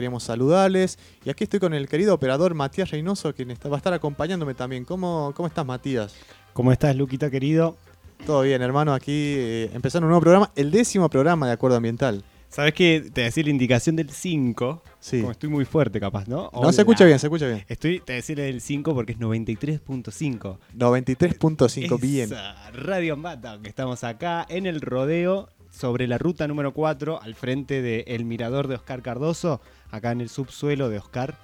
queríamos saludarles. Y aquí estoy con el querido operador Matías Reynoso, quien va a estar acompañándome también. ¿Cómo, cómo estás, Matías? ¿Cómo estás, Luquita, querido? Todo bien, hermano. Aquí eh, empezando un nuevo programa, el décimo programa de Acuerdo Ambiental. ¿Sabes qué? Te decía la indicación del 5. Sí. Como estoy muy fuerte, capaz, ¿no? No, se escucha bien, se escucha bien. Estoy, te decía el 5 porque es 93.5. 93.5, bien. Radio Ambata, que estamos acá en el rodeo sobre la ruta número 4, al frente del mirador de Oscar Cardoso, acá en el subsuelo de Oscar.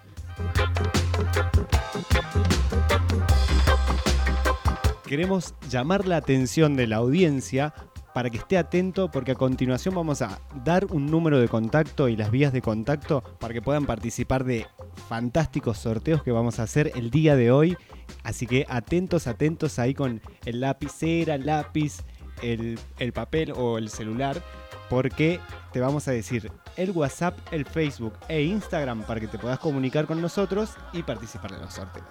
Queremos llamar la atención de la audiencia para que esté atento porque a continuación vamos a dar un número de contacto y las vías de contacto para que puedan participar de fantásticos sorteos que vamos a hacer el día de hoy. Así que atentos, atentos ahí con el lapicera, lápiz, el, el papel o el celular porque te vamos a decir el WhatsApp, el Facebook e Instagram para que te puedas comunicar con nosotros y participar de los sorteos.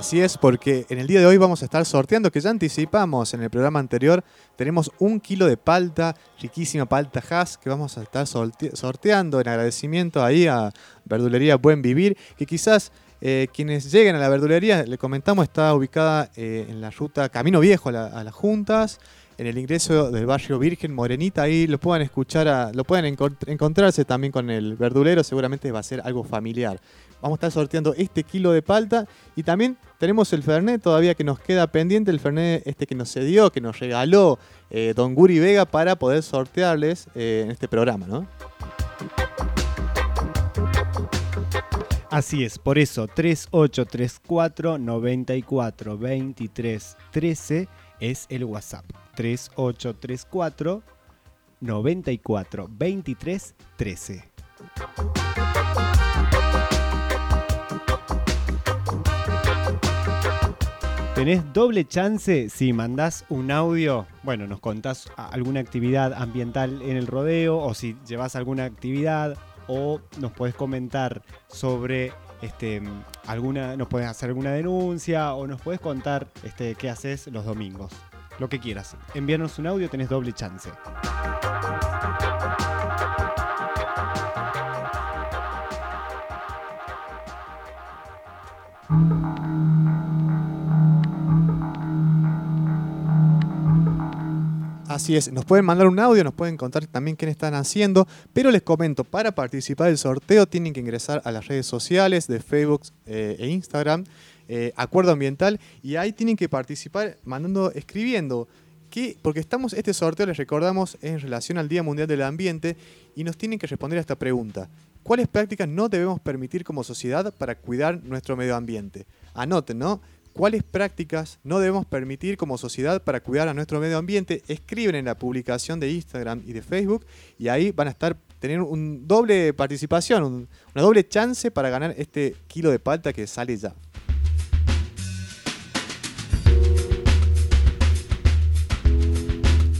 Así es, porque en el día de hoy vamos a estar sorteando, que ya anticipamos en el programa anterior, tenemos un kilo de palta, riquísima palta Haas, que vamos a estar sorteando en agradecimiento ahí a Verdulería Buen Vivir, que quizás eh, quienes lleguen a la verdulería, le comentamos, está ubicada eh, en la ruta Camino Viejo a, las Juntas, en el ingreso del barrio Virgen Morenita, ahí lo pueden escuchar, lo pueden encontrarse también con el verdulero, seguramente va a ser algo familiar. Vamos a estar sorteando este kilo de palta y también tenemos el Fernet todavía que nos queda pendiente, el Fernet este que nos cedió, que nos regaló eh, Don Guri Vega para poder sortearles eh, en este programa, ¿no? Así es, por eso 3834 94 23 13 es el WhatsApp. 3834 94 23 13. Tenés doble chance si mandás un audio, bueno, nos contás alguna actividad ambiental en el rodeo o si llevas alguna actividad o nos podés comentar sobre este, alguna, nos puedes hacer alguna denuncia o nos puedes contar este, qué haces los domingos. Lo que quieras. Envíanos un audio, tenés doble chance. Así es, nos pueden mandar un audio, nos pueden contar también qué están haciendo, pero les comento, para participar del sorteo tienen que ingresar a las redes sociales de Facebook eh, e Instagram, eh, Acuerdo Ambiental, y ahí tienen que participar mandando, escribiendo. ¿Qué? Porque estamos, este sorteo les recordamos en relación al Día Mundial del Ambiente y nos tienen que responder a esta pregunta. ¿Cuáles prácticas no debemos permitir como sociedad para cuidar nuestro medio ambiente? Anoten, ¿no? ¿Cuáles prácticas no debemos permitir como sociedad para cuidar a nuestro medio ambiente? Escriben en la publicación de Instagram y de Facebook y ahí van a estar tener un doble participación, una doble chance para ganar este kilo de palta que sale ya.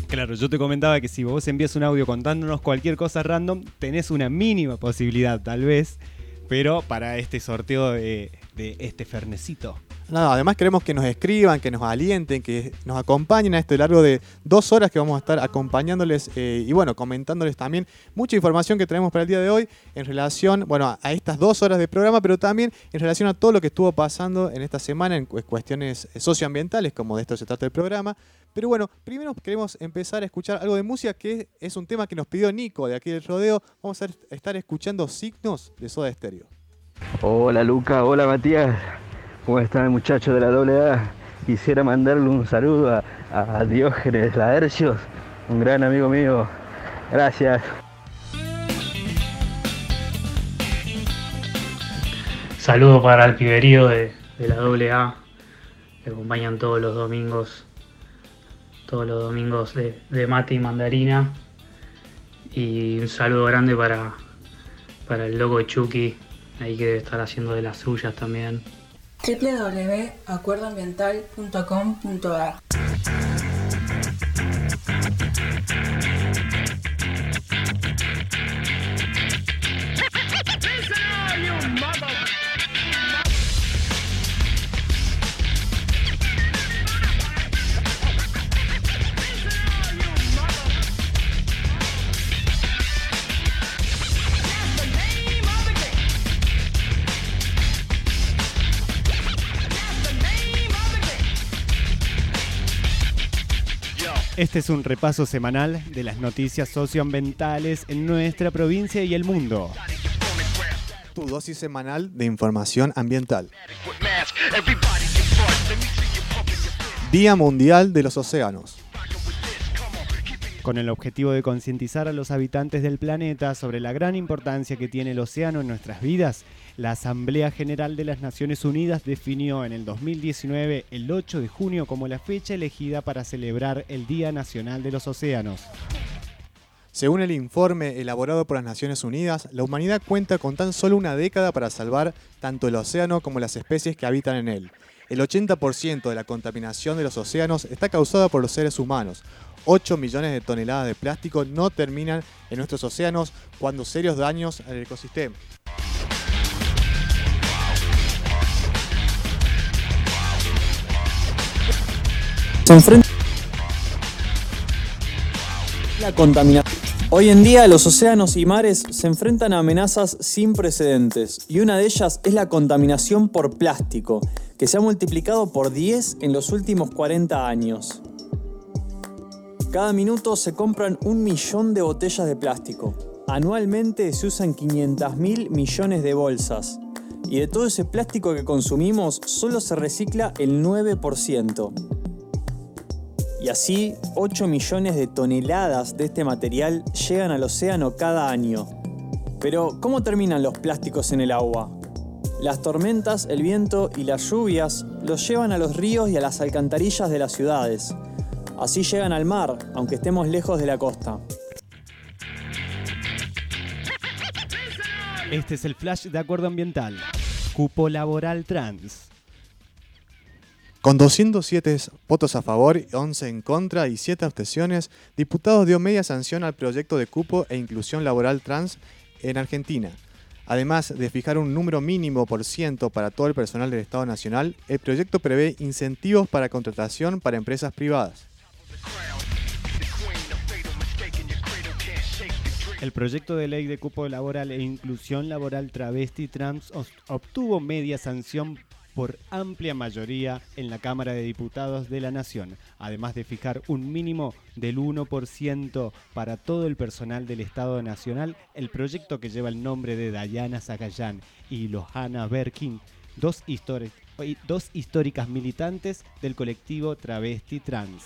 Claro, yo te comentaba que si vos envías un audio contándonos cualquier cosa random, tenés una mínima posibilidad tal vez, pero para este sorteo de, de este fernecito Nada, además queremos que nos escriban, que nos alienten, que nos acompañen a esto largo de dos horas que vamos a estar acompañándoles eh, y bueno, comentándoles también mucha información que tenemos para el día de hoy en relación, bueno, a estas dos horas de programa, pero también en relación a todo lo que estuvo pasando en esta semana en cuestiones socioambientales, como de esto se trata el programa. Pero bueno, primero queremos empezar a escuchar algo de música que es un tema que nos pidió Nico de aquí del rodeo. Vamos a estar escuchando signos de Soda Stereo. Hola Luca, hola Matías. ¿Cómo están muchachos de la AA? Quisiera mandarle un saludo a, Diógenes Laercios, un gran amigo mío. Gracias. Saludo para el piberío de, la AA, que acompañan todos los domingos, todos los domingos de, de mate y mandarina. Y un saludo grande para, para el loco Chucky, ahí que debe estar haciendo de las suyas también www.acuerdoambiental.com.ar Este es un repaso semanal de las noticias socioambientales en nuestra provincia y el mundo. Tu dosis semanal de información ambiental. Día Mundial de los Océanos. Con el objetivo de concientizar a los habitantes del planeta sobre la gran importancia que tiene el océano en nuestras vidas, la Asamblea General de las Naciones Unidas definió en el 2019 el 8 de junio como la fecha elegida para celebrar el Día Nacional de los Océanos. Según el informe elaborado por las Naciones Unidas, la humanidad cuenta con tan solo una década para salvar tanto el océano como las especies que habitan en él. El 80% de la contaminación de los océanos está causada por los seres humanos. 8 millones de toneladas de plástico no terminan en nuestros océanos cuando serios daños al ecosistema. la contaminación. Hoy en día los océanos y mares se enfrentan a amenazas sin precedentes y una de ellas es la contaminación por plástico, que se ha multiplicado por 10 en los últimos 40 años. Cada minuto se compran un millón de botellas de plástico. Anualmente se usan 500 mil millones de bolsas. Y de todo ese plástico que consumimos, solo se recicla el 9%. Y así, 8 millones de toneladas de este material llegan al océano cada año. Pero, ¿cómo terminan los plásticos en el agua? Las tormentas, el viento y las lluvias los llevan a los ríos y a las alcantarillas de las ciudades. Así llegan al mar, aunque estemos lejos de la costa. Este es el flash de acuerdo ambiental. Cupo laboral trans. Con 207 votos a favor, 11 en contra y 7 abstenciones, diputados dio media sanción al proyecto de cupo e inclusión laboral trans en Argentina. Además de fijar un número mínimo por ciento para todo el personal del Estado Nacional, el proyecto prevé incentivos para contratación para empresas privadas. El proyecto de ley de cupo laboral e inclusión laboral travesti trans obtuvo media sanción por amplia mayoría en la Cámara de Diputados de la Nación, además de fijar un mínimo del 1% para todo el personal del Estado Nacional, el proyecto que lleva el nombre de Dayana Zagayán y Lohana Berkin, dos, dos históricas militantes del colectivo Travesti Trans.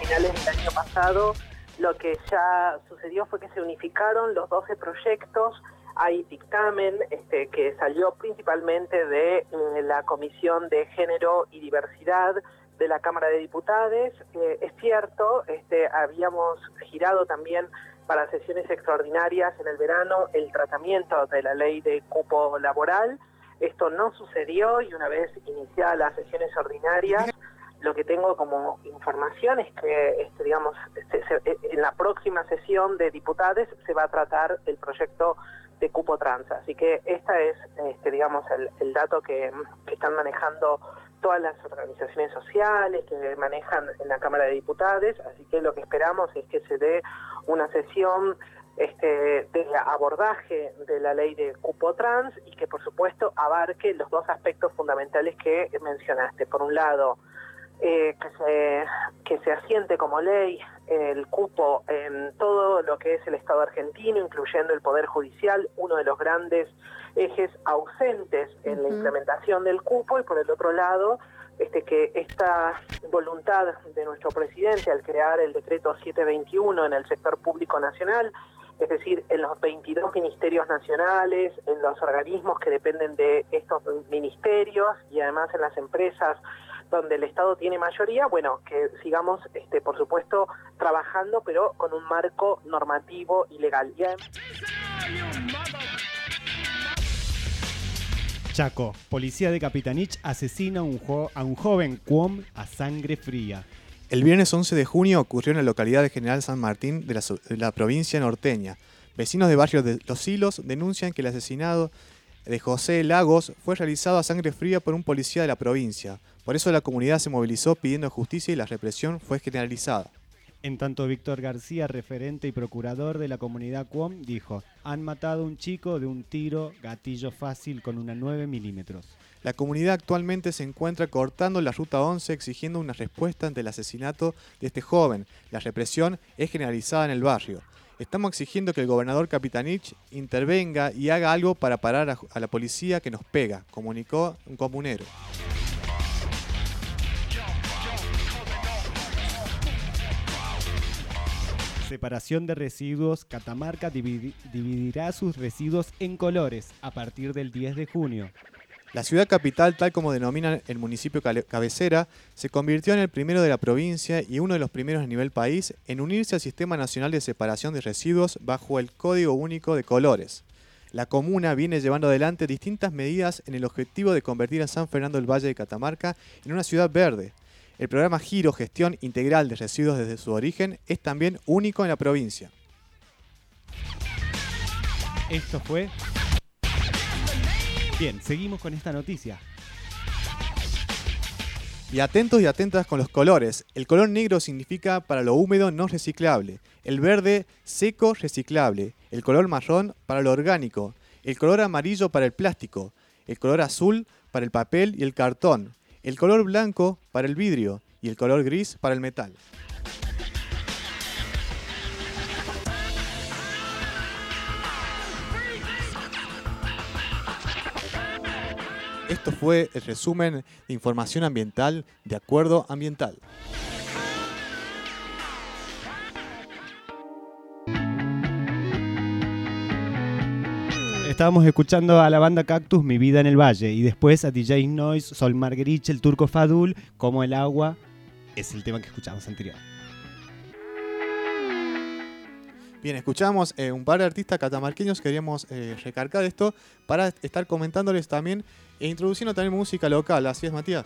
Finales del año pasado, lo que ya sucedió fue que se unificaron los 12 proyectos hay dictamen este, que salió principalmente de eh, la Comisión de Género y Diversidad de la Cámara de Diputados. Eh, es cierto, este, habíamos girado también para sesiones extraordinarias en el verano el tratamiento de la ley de cupo laboral. Esto no sucedió y una vez iniciadas las sesiones ordinarias, lo que tengo como información es que, este, digamos, en la próxima sesión de diputados se va a tratar el proyecto de cupo trans. Así que esta es, este, digamos, el, dato que, están manejando todas las organizaciones sociales que manejan en la Cámara de Diputados. Así que lo que esperamos es que se dé una sesión este, de abordaje de la ley de cupo trans y que por supuesto abarque los dos aspectos fundamentales que mencionaste. Por un lado, eh, que, se, que se asiente como ley el cupo en todo lo que es el Estado argentino, incluyendo el Poder Judicial, uno de los grandes ejes ausentes en la implementación del cupo, y por el otro lado, este, que esta voluntad de nuestro presidente al crear el decreto 721 en el sector público nacional, es decir, en los 22 ministerios nacionales, en los organismos que dependen de estos ministerios y además en las empresas donde el Estado tiene mayoría, bueno, que sigamos, este, por supuesto, trabajando, pero con un marco normativo y legal. Chaco, policía de Capitanich asesina a un, a un joven Cuom a sangre fría. El viernes 11 de junio ocurrió en la localidad de General San Martín de la, de provincia norteña. Vecinos de barrios de Los Hilos denuncian que el asesinado de José Lagos fue realizado a sangre fría por un policía de la provincia. Por eso la comunidad se movilizó pidiendo justicia y la represión fue generalizada. En tanto, Víctor García, referente y procurador de la comunidad Cuom, dijo, han matado a un chico de un tiro gatillo fácil con una 9 milímetros. La comunidad actualmente se encuentra cortando la ruta 11 exigiendo una respuesta ante el asesinato de este joven. La represión es generalizada en el barrio. Estamos exigiendo que el gobernador Capitanich intervenga y haga algo para parar a, a la policía que nos pega, comunicó un comunero. Separación de residuos. Catamarca dividi- dividirá sus residuos en colores a partir del 10 de junio. La ciudad capital, tal como denominan el municipio cabecera, se convirtió en el primero de la provincia y uno de los primeros a nivel país en unirse al Sistema Nacional de Separación de Residuos bajo el Código Único de Colores. La comuna viene llevando adelante distintas medidas en el objetivo de convertir a San Fernando del Valle de Catamarca en una ciudad verde. El programa Giro Gestión Integral de Residuos desde su origen es también único en la provincia. Esto fue. Bien, seguimos con esta noticia. Y atentos y atentas con los colores. El color negro significa para lo húmedo no reciclable. El verde seco reciclable. El color marrón para lo orgánico. El color amarillo para el plástico. El color azul para el papel y el cartón. El color blanco para el vidrio. Y el color gris para el metal. Esto fue el resumen de información ambiental de Acuerdo Ambiental. Estábamos escuchando a la banda Cactus Mi Vida en el Valle y después a DJ Noise, Sol Marguerite, el turco Fadul, como el agua es el tema que escuchamos anterior. Bien, escuchamos eh, un par de artistas catamarqueños, queríamos eh, recargar esto para estar comentándoles también e introduciendo también música local, así es Matías.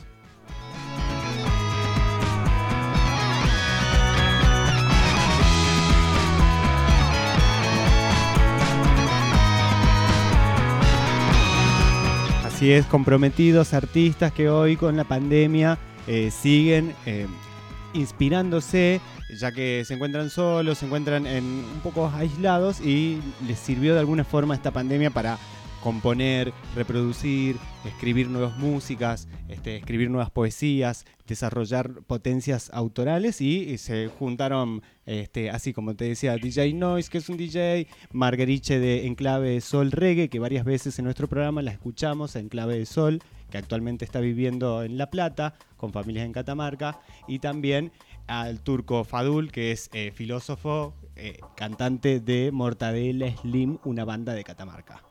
Así es, comprometidos artistas que hoy con la pandemia eh, siguen eh, inspirándose, ya que se encuentran solos, se encuentran en, un poco aislados y les sirvió de alguna forma esta pandemia para componer, reproducir, escribir nuevas músicas, este, escribir nuevas poesías, desarrollar potencias autorales y, se juntaron, este, así como te decía, DJ Noise, que es un DJ, Margueriche de Enclave de Sol Reggae, que varias veces en nuestro programa la escuchamos, Enclave de Sol, que actualmente está viviendo en La Plata, con familias en Catamarca, y también al turco Fadul, que es eh, filósofo, eh, cantante de Mortadela Slim, una banda de Catamarca.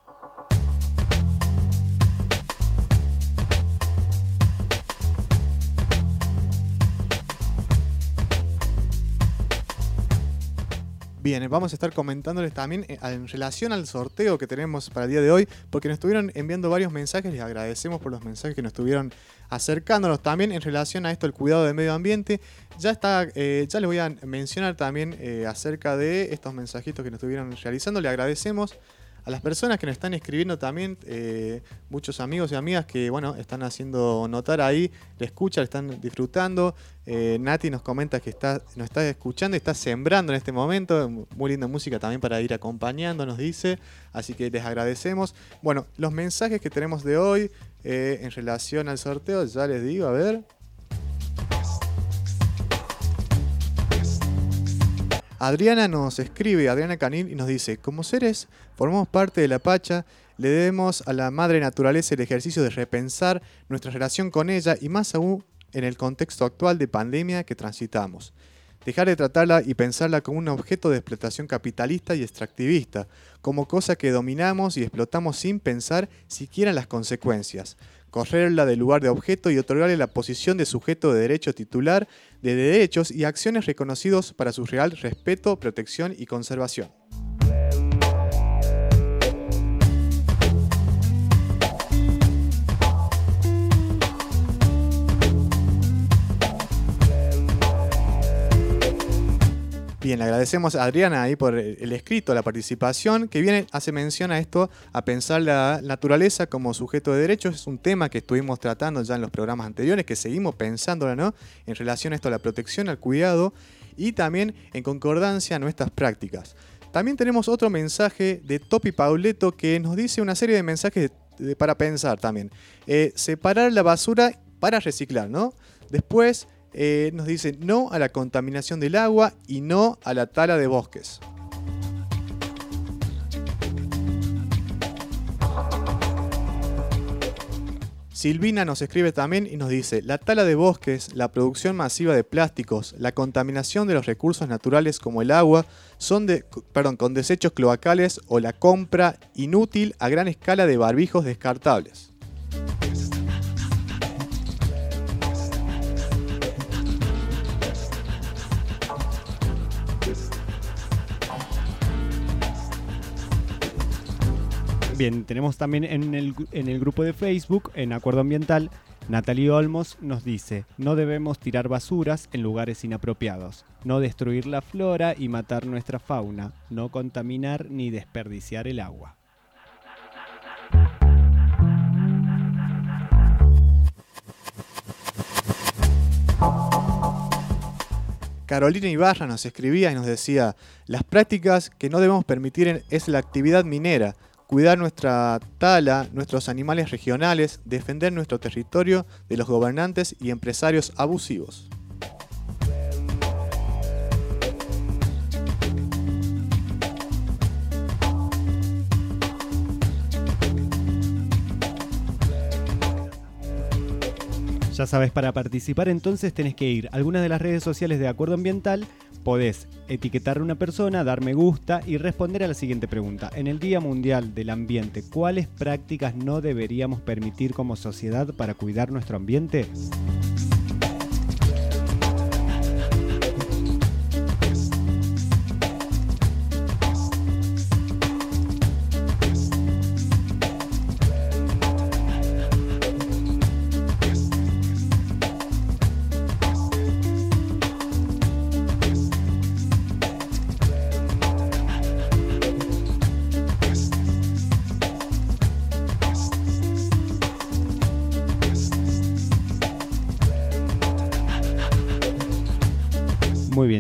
Bien, vamos a estar comentándoles también eh, en relación al sorteo que tenemos para el día de hoy, porque nos estuvieron enviando varios mensajes, les agradecemos por los mensajes que nos estuvieron acercándonos también en relación a esto, el cuidado del medio ambiente. Ya está, eh, ya les voy a mencionar también eh, acerca de estos mensajitos que nos estuvieron realizando. Le agradecemos a las personas que nos están escribiendo también, eh, muchos amigos y amigas que bueno, están haciendo notar ahí, le escuchan, le están disfrutando. Eh, Nati nos comenta que está, nos está escuchando y está sembrando en este momento. Muy linda música también para ir acompañando, nos dice. Así que les agradecemos. Bueno, los mensajes que tenemos de hoy eh, en relación al sorteo, ya les digo, a ver. Adriana nos escribe, Adriana Canil, y nos dice, como seres formamos parte de la Pacha, le debemos a la madre naturaleza el ejercicio de repensar nuestra relación con ella y más aún en el contexto actual de pandemia que transitamos. Dejar de tratarla y pensarla como un objeto de explotación capitalista y extractivista, como cosa que dominamos y explotamos sin pensar siquiera las consecuencias. Correrla del lugar de objeto y otorgarle la posición de sujeto de derecho titular de derechos y acciones reconocidos para su real respeto, protección y conservación. Bien, le agradecemos a Adriana ahí por el escrito, la participación, que viene, hace mención a esto, a pensar la naturaleza como sujeto de derechos. Es un tema que estuvimos tratando ya en los programas anteriores, que seguimos pensándola, ¿no? En relación a esto, a la protección, al cuidado y también en concordancia a nuestras prácticas. También tenemos otro mensaje de Topi Pauleto que nos dice una serie de mensajes para pensar también. Eh, separar la basura para reciclar, ¿no? Después eh, nos dice no a la contaminación del agua y no a la tala de bosques. Silvina nos escribe también y nos dice, la tala de bosques, la producción masiva de plásticos, la contaminación de los recursos naturales como el agua, son de, perdón, con desechos cloacales o la compra inútil a gran escala de barbijos descartables. Bien, tenemos también en el, en el grupo de Facebook, en Acuerdo Ambiental, Natalie Olmos nos dice, no debemos tirar basuras en lugares inapropiados, no destruir la flora y matar nuestra fauna, no contaminar ni desperdiciar el agua. Carolina Ibarra nos escribía y nos decía, las prácticas que no debemos permitir es la actividad minera, cuidar nuestra tala, nuestros animales regionales, defender nuestro territorio de los gobernantes y empresarios abusivos. Ya sabes, para participar entonces tenés que ir a algunas de las redes sociales de Acuerdo Ambiental, podés etiquetar a una persona, dar me gusta y responder a la siguiente pregunta. En el Día Mundial del Ambiente, ¿cuáles prácticas no deberíamos permitir como sociedad para cuidar nuestro ambiente?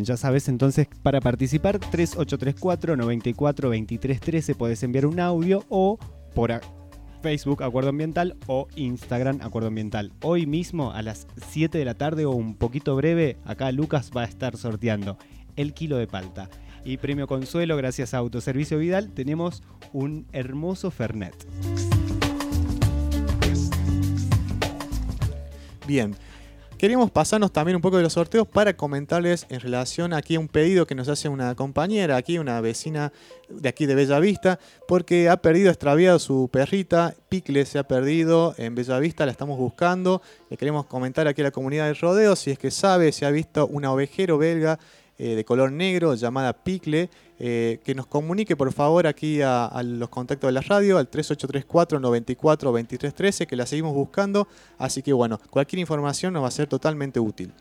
Ya sabes, entonces para participar 3834 94 23 13 podés enviar un audio o por Facebook Acuerdo Ambiental o Instagram Acuerdo Ambiental. Hoy mismo a las 7 de la tarde o un poquito breve, acá Lucas va a estar sorteando el kilo de palta. Y premio consuelo, gracias a Autoservicio Vidal, tenemos un hermoso Fernet. Bien. Queríamos pasarnos también un poco de los sorteos para comentarles en relación aquí a un pedido que nos hace una compañera, aquí una vecina de aquí de Bellavista, porque ha perdido, extraviado su perrita, Picle se ha perdido en Bellavista, la estamos buscando. Le queremos comentar aquí a la comunidad del rodeo si es que sabe, si ha visto una ovejero belga eh, de color negro llamada Picle, eh, que nos comunique por favor aquí a, los contactos de la radio al 3834 94 23 13 que la seguimos buscando. Así que bueno cualquier información nos va a ser totalmente útil.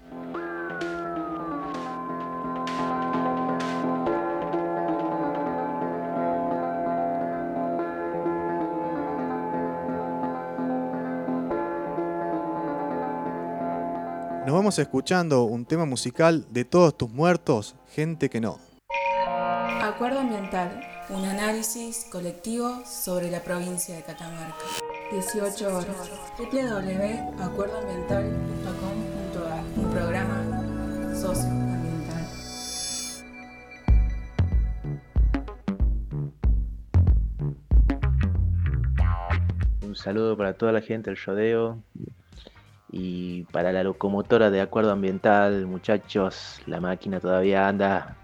Nos vamos escuchando un tema musical de todos tus muertos gente que no Acuerdo Ambiental, un análisis colectivo sobre la provincia de Catamarca. 18 horas. www.acuerdoambiental.com.ar Un programa socioambiental. Un saludo para toda la gente del rodeo y para la locomotora de acuerdo ambiental, muchachos, la máquina todavía anda.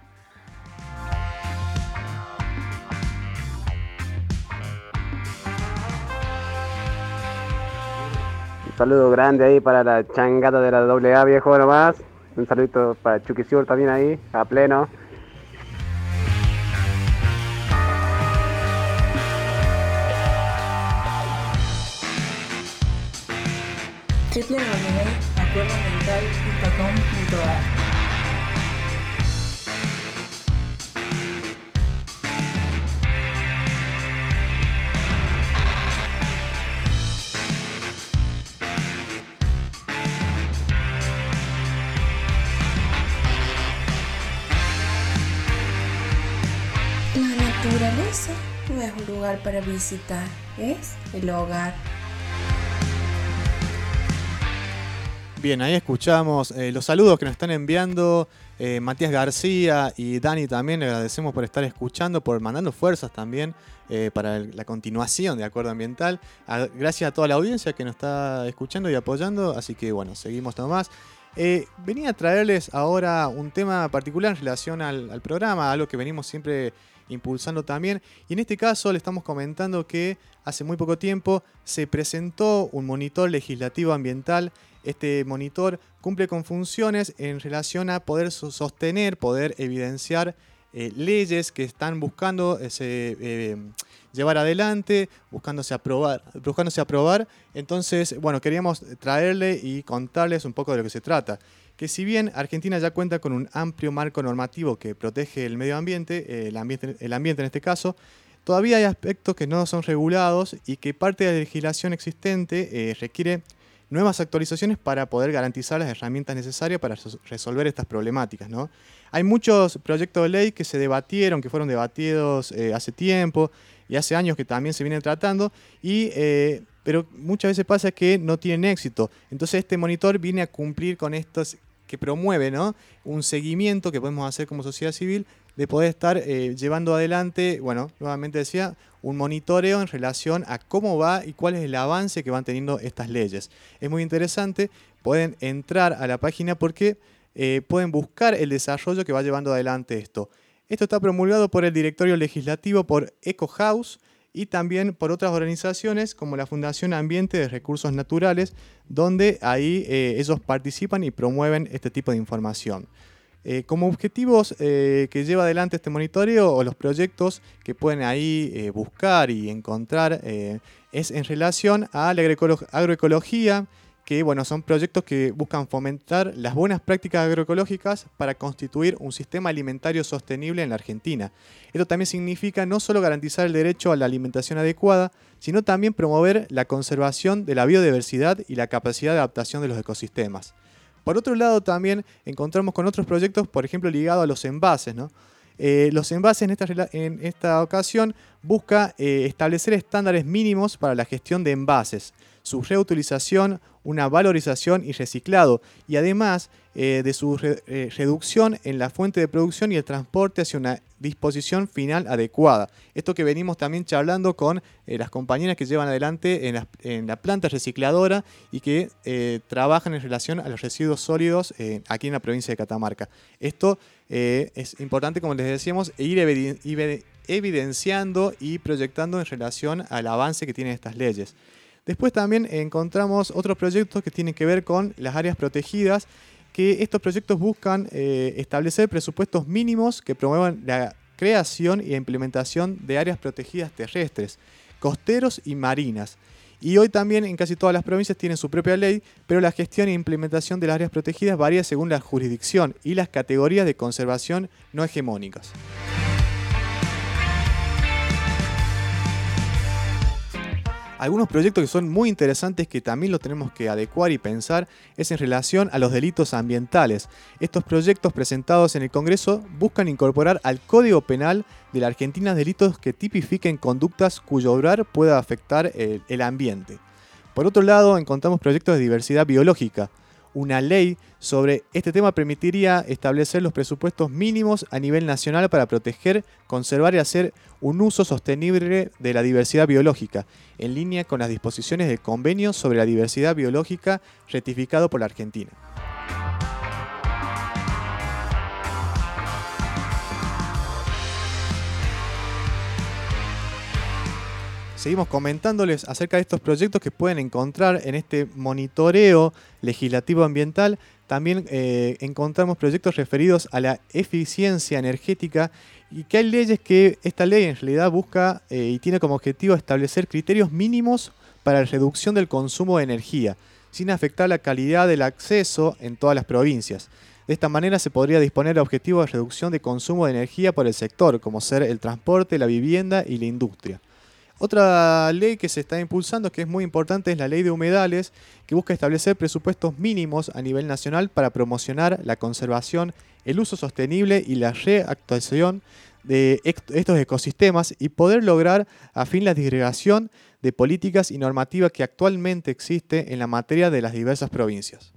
Saludo grande ahí para la changata de la AA, viejo nomás. Un saludito para Chucky Sur también ahí, a pleno. Visitar, es el hogar. Bien, ahí escuchamos eh, los saludos que nos están enviando eh, Matías García y Dani también. Le agradecemos por estar escuchando, por mandando fuerzas también eh, para la continuación de Acuerdo Ambiental. A- gracias a toda la audiencia que nos está escuchando y apoyando. Así que bueno, seguimos nomás. Venía a traerles ahora un tema particular en relación al, al programa, algo que venimos siempre impulsando también. Y en este caso le estamos comentando que hace muy poco tiempo se presentó un monitor legislativo ambiental. Este monitor cumple con funciones en relación a poder so- sostener, poder evidenciar eh, leyes que están buscando eh, eh, llevar adelante, buscándose aprobar, buscándose aprobar. Entonces, bueno, queríamos traerle y contarles un poco de lo que se trata. Que si bien Argentina ya cuenta con un amplio marco normativo que protege el medio ambiente, el ambiente, el ambiente en este caso, todavía hay aspectos que no son regulados y que parte de la legislación existente eh, requiere nuevas actualizaciones para poder garantizar las herramientas necesarias para res- resolver estas problemáticas. ¿no? Hay muchos proyectos de ley que se debatieron, que fueron debatidos eh, hace tiempo y hace años que también se vienen tratando, y, eh, pero muchas veces pasa que no tienen éxito. Entonces este monitor viene a cumplir con estos que promueve ¿no? un seguimiento que podemos hacer como sociedad civil de poder estar eh, llevando adelante, bueno, nuevamente decía, un monitoreo en relación a cómo va y cuál es el avance que van teniendo estas leyes. Es muy interesante, pueden entrar a la página porque eh, pueden buscar el desarrollo que va llevando adelante esto. Esto está promulgado por el Directorio Legislativo, por Eco House y también por otras organizaciones como la Fundación Ambiente de Recursos Naturales, donde ahí eh, ellos participan y promueven este tipo de información. Eh, como objetivos eh, que lleva adelante este monitoreo o los proyectos que pueden ahí buscar y encontrar es en relación a la agroecolo- agroecología, que bueno, son proyectos que buscan fomentar las buenas prácticas agroecológicas para constituir un sistema alimentario sostenible en la Argentina. Esto también significa no solo garantizar el derecho a la alimentación adecuada, sino también promover la conservación de la biodiversidad y la capacidad de adaptación de los ecosistemas. Por otro lado, también encontramos con otros proyectos, por ejemplo, ligados a los envases. ¿no? Eh, los envases en esta, ocasión busca eh, establecer estándares mínimos para la gestión de envases, su reutilización, una valorización y reciclado, y además eh, de su re- reducción en la fuente de producción y el transporte hacia una disposición final adecuada. Esto que venimos también charlando con las compañeras que llevan adelante en la, planta recicladora y que trabajan en relación a los residuos sólidos aquí en la provincia de Catamarca. Esto eh, es importante, como les decíamos, ir evidenciando y proyectando en relación al avance que tienen estas leyes. Después también encontramos otros proyectos que tienen que ver con las áreas protegidas, que estos proyectos buscan eh, establecer presupuestos mínimos que promuevan la creación y implementación de áreas protegidas terrestres, costeros y marinas. Y hoy también en casi todas las provincias tienen su propia ley, pero la gestión e implementación de las áreas protegidas varía según la jurisdicción y las categorías de conservación no hegemónicas. Algunos proyectos que son muy interesantes que también los tenemos que adecuar y pensar es en relación a los delitos ambientales. Estos proyectos presentados en el Congreso buscan incorporar al Código Penal de la Argentina delitos que tipifiquen conductas cuyo obrar pueda afectar el, el ambiente. Por otro lado, encontramos proyectos de diversidad biológica. Una ley sobre este tema permitiría establecer los presupuestos mínimos a nivel nacional para proteger, conservar y hacer un uso sostenible de la diversidad biológica, en línea con las disposiciones del Convenio sobre la Diversidad Biológica ratificado por la Argentina. Seguimos comentándoles acerca de estos proyectos que pueden encontrar en este monitoreo legislativo ambiental. También eh, encontramos proyectos referidos a la eficiencia energética y que hay leyes que esta ley en realidad busca eh, y tiene como objetivo establecer criterios mínimos para la reducción del consumo de energía, sin afectar la calidad del acceso en todas las provincias. De esta manera se podría disponer de objetivos de reducción de consumo de energía por el sector, como ser el transporte, la vivienda y la industria. Otra ley que se está impulsando, que es muy importante, es la ley de humedales, que busca establecer presupuestos mínimos a nivel nacional para promocionar la conservación, el uso sostenible y la reactuación de estos ecosistemas y poder lograr a fin la disgregación de políticas y normativas que actualmente existe en la materia de las diversas provincias.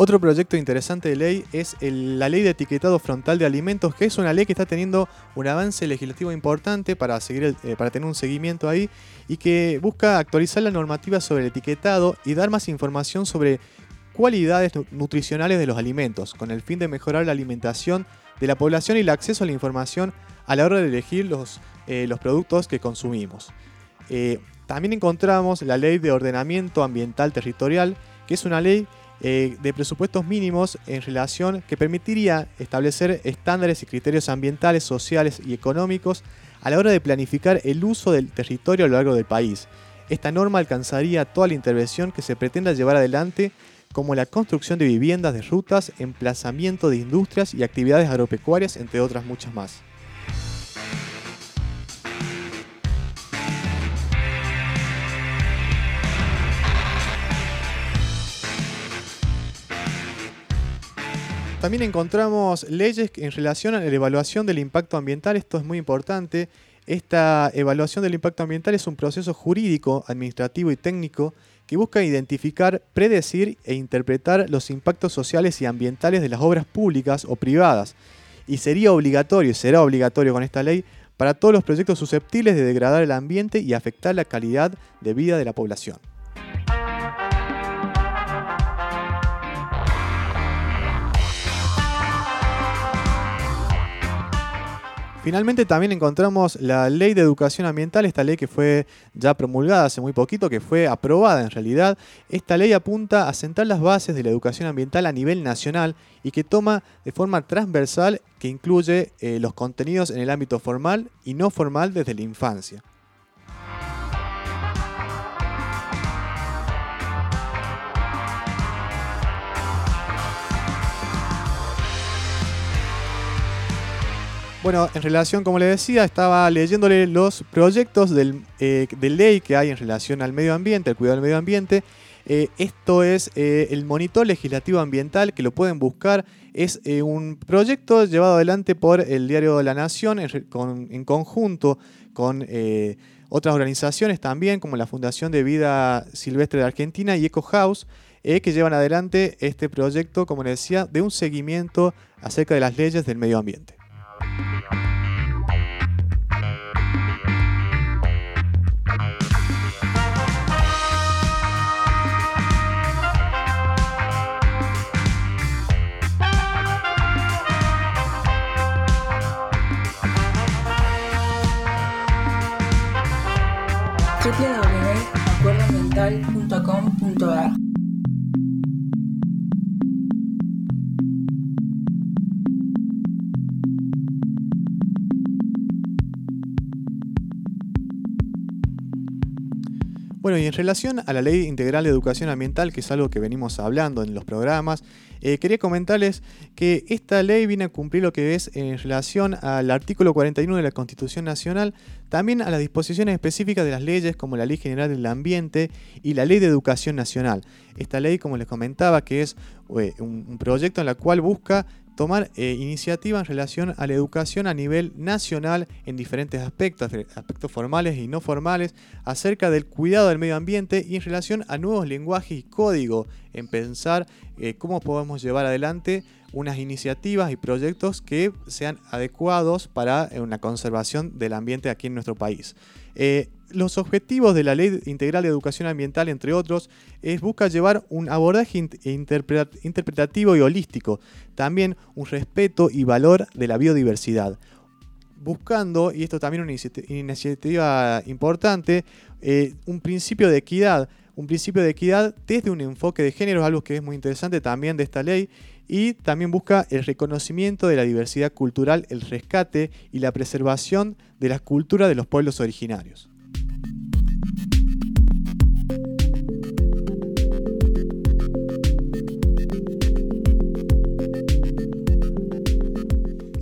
Otro proyecto interesante de ley es la ley de etiquetado frontal de alimentos, que es una ley que está teniendo un avance legislativo importante para, seguir eh, para tener un seguimiento ahí y que busca actualizar la normativa sobre el etiquetado y dar más información sobre cualidades nutricionales de los alimentos, con el fin de mejorar la alimentación de la población y el acceso a la información a la hora de elegir los, eh, los productos que consumimos. Eh, también encontramos la ley de ordenamiento ambiental territorial, que es una ley eh, de presupuestos mínimos en relación que permitiría establecer estándares y criterios ambientales, sociales y económicos a la hora de planificar el uso del territorio a lo largo del país. Esta norma alcanzaría toda la intervención que se pretenda llevar adelante como la construcción de viviendas, de rutas, emplazamiento de industrias y actividades agropecuarias, entre otras muchas más. También encontramos leyes en relación a la evaluación del impacto ambiental. Esto es muy importante. Esta evaluación del impacto ambiental es un proceso jurídico, administrativo y técnico que busca identificar, predecir e interpretar los impactos sociales y ambientales de las obras públicas o privadas. Y sería obligatorio, será obligatorio con esta ley, para todos los proyectos susceptibles de degradar el ambiente y afectar la calidad de vida de la población. Finalmente también encontramos la ley de educación ambiental, esta ley que fue ya promulgada hace muy poquito, que fue aprobada en realidad. Esta ley apunta a sentar las bases de la educación ambiental a nivel nacional y que toma de forma transversal que incluye eh, los contenidos en el ámbito formal y no formal desde la infancia. Bueno, en relación, como le decía, estaba leyéndole los proyectos eh, de ley que hay en relación al medio ambiente, al cuidado del medio ambiente. Eh, esto es eh, el monitor legislativo ambiental, que lo pueden buscar. Es un proyecto llevado adelante por el diario de la Nación en, conjunto con otras organizaciones también, como la Fundación de Vida Silvestre de Argentina y Eco House, que llevan adelante este proyecto, como les decía, de un seguimiento acerca de las leyes del medio ambiente. www.acuerdoambiental.com.ar Bueno, y en relación a la Ley Integral de Educación Ambiental, que es algo que venimos hablando en los programas, eh, quería comentarles que esta ley viene a cumplir lo que es en relación al artículo 41 de la Constitución Nacional, también a las disposiciones específicas de las leyes como la Ley General del Ambiente y la Ley de Educación Nacional. Esta ley, como les comentaba, que es eh, un proyecto en el cual busca tomar eh, iniciativa en relación a la educación a nivel nacional en diferentes aspectos, aspectos formales y no formales, acerca del cuidado del medio ambiente y en relación a nuevos lenguajes y código, en pensar eh, cómo podemos llevar adelante unas iniciativas y proyectos que sean adecuados para eh, una conservación del ambiente aquí en nuestro país los objetivos de la Ley Integral de Educación Ambiental, entre otros, es busca llevar un abordaje interpretativo y holístico, también un respeto y valor de la biodiversidad, buscando, y esto también es una iniciativa importante, eh, un principio de equidad, un principio de equidad desde un enfoque de género, algo que es muy interesante también de esta ley, y también busca el reconocimiento de la diversidad cultural, el rescate y la preservación de la cultura de los pueblos originarios.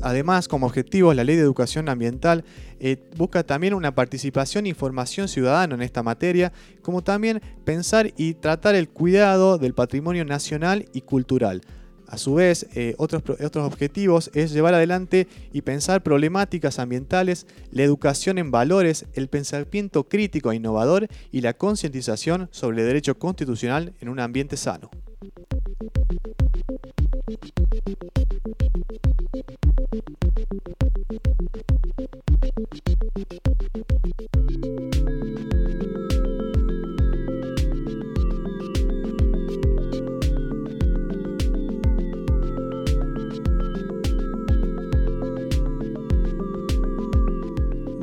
Además, como objetivo, la Ley de Educación Ambiental eh, busca también una participación e información ciudadana en esta materia, como también pensar y tratar el cuidado del patrimonio nacional y cultural. A su vez, eh, otros, otros objetivos es llevar adelante y pensar problemáticas ambientales, la educación en valores, el pensamiento crítico e innovador y la concientización sobre el derecho constitucional en un ambiente sano.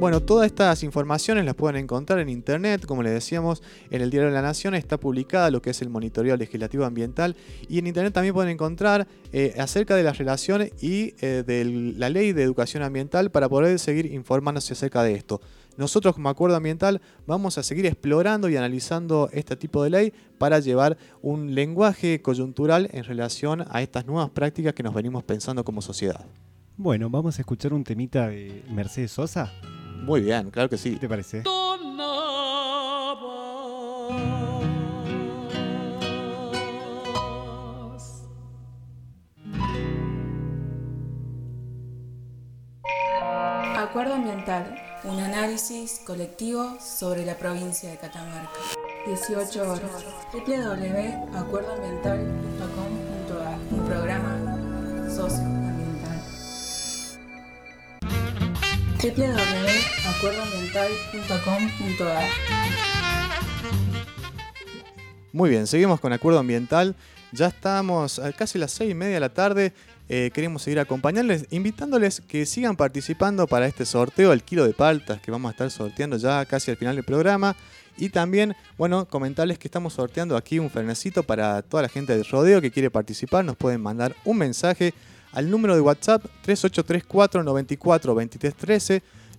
Bueno, todas estas informaciones las pueden encontrar en internet, como les decíamos, en el Diario de la Nación está publicada lo que es el monitoreo legislativo ambiental y en internet también pueden encontrar eh, acerca de las relaciones y eh, de la ley de educación ambiental para poder seguir informándose acerca de esto. Nosotros como acuerdo ambiental vamos a seguir explorando y analizando este tipo de ley para llevar un lenguaje coyuntural en relación a estas nuevas prácticas que nos venimos pensando como sociedad. Bueno, vamos a escuchar un temita de Mercedes Sosa. Muy bien, claro que sí. ¿Qué te parece? Acuerdo Ambiental, un análisis colectivo sobre la provincia de Catamarca. 18 horas. www.acuerdoambiental.com.ar Un programa socioambiental. Muy bien, seguimos con Acuerdo Ambiental. Ya estamos a casi las seis y media de la tarde. Eh, queremos seguir acompañándoles, invitándoles que sigan participando para este sorteo, el kilo de paltas que vamos a estar sorteando ya casi al final del programa. Y también, bueno, comentarles que estamos sorteando aquí un fernecito para toda la gente del rodeo que quiere participar. Nos pueden mandar un mensaje al número de WhatsApp 3834 94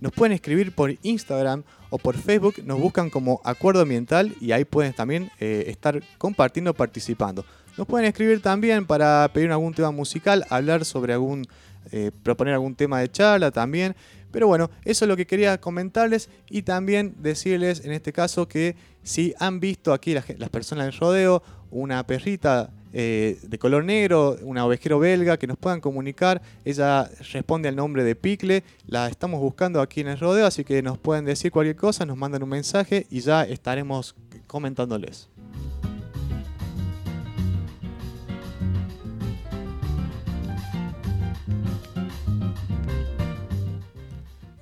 Nos pueden escribir por Instagram o por Facebook. Nos buscan como Acuerdo Ambiental y ahí pueden también eh, estar compartiendo, participando. Nos pueden escribir también para pedir algún tema musical, hablar sobre algún, eh, proponer algún tema de charla también. Pero bueno, eso es lo que quería comentarles y también decirles en este caso que si han visto aquí las, las personas del rodeo, una perrita eh, de color negro, una ovejero belga, que nos puedan comunicar. Ella responde al nombre de Picle, la estamos buscando aquí en el rodeo, así que nos pueden decir cualquier cosa, nos mandan un mensaje y ya estaremos comentándoles.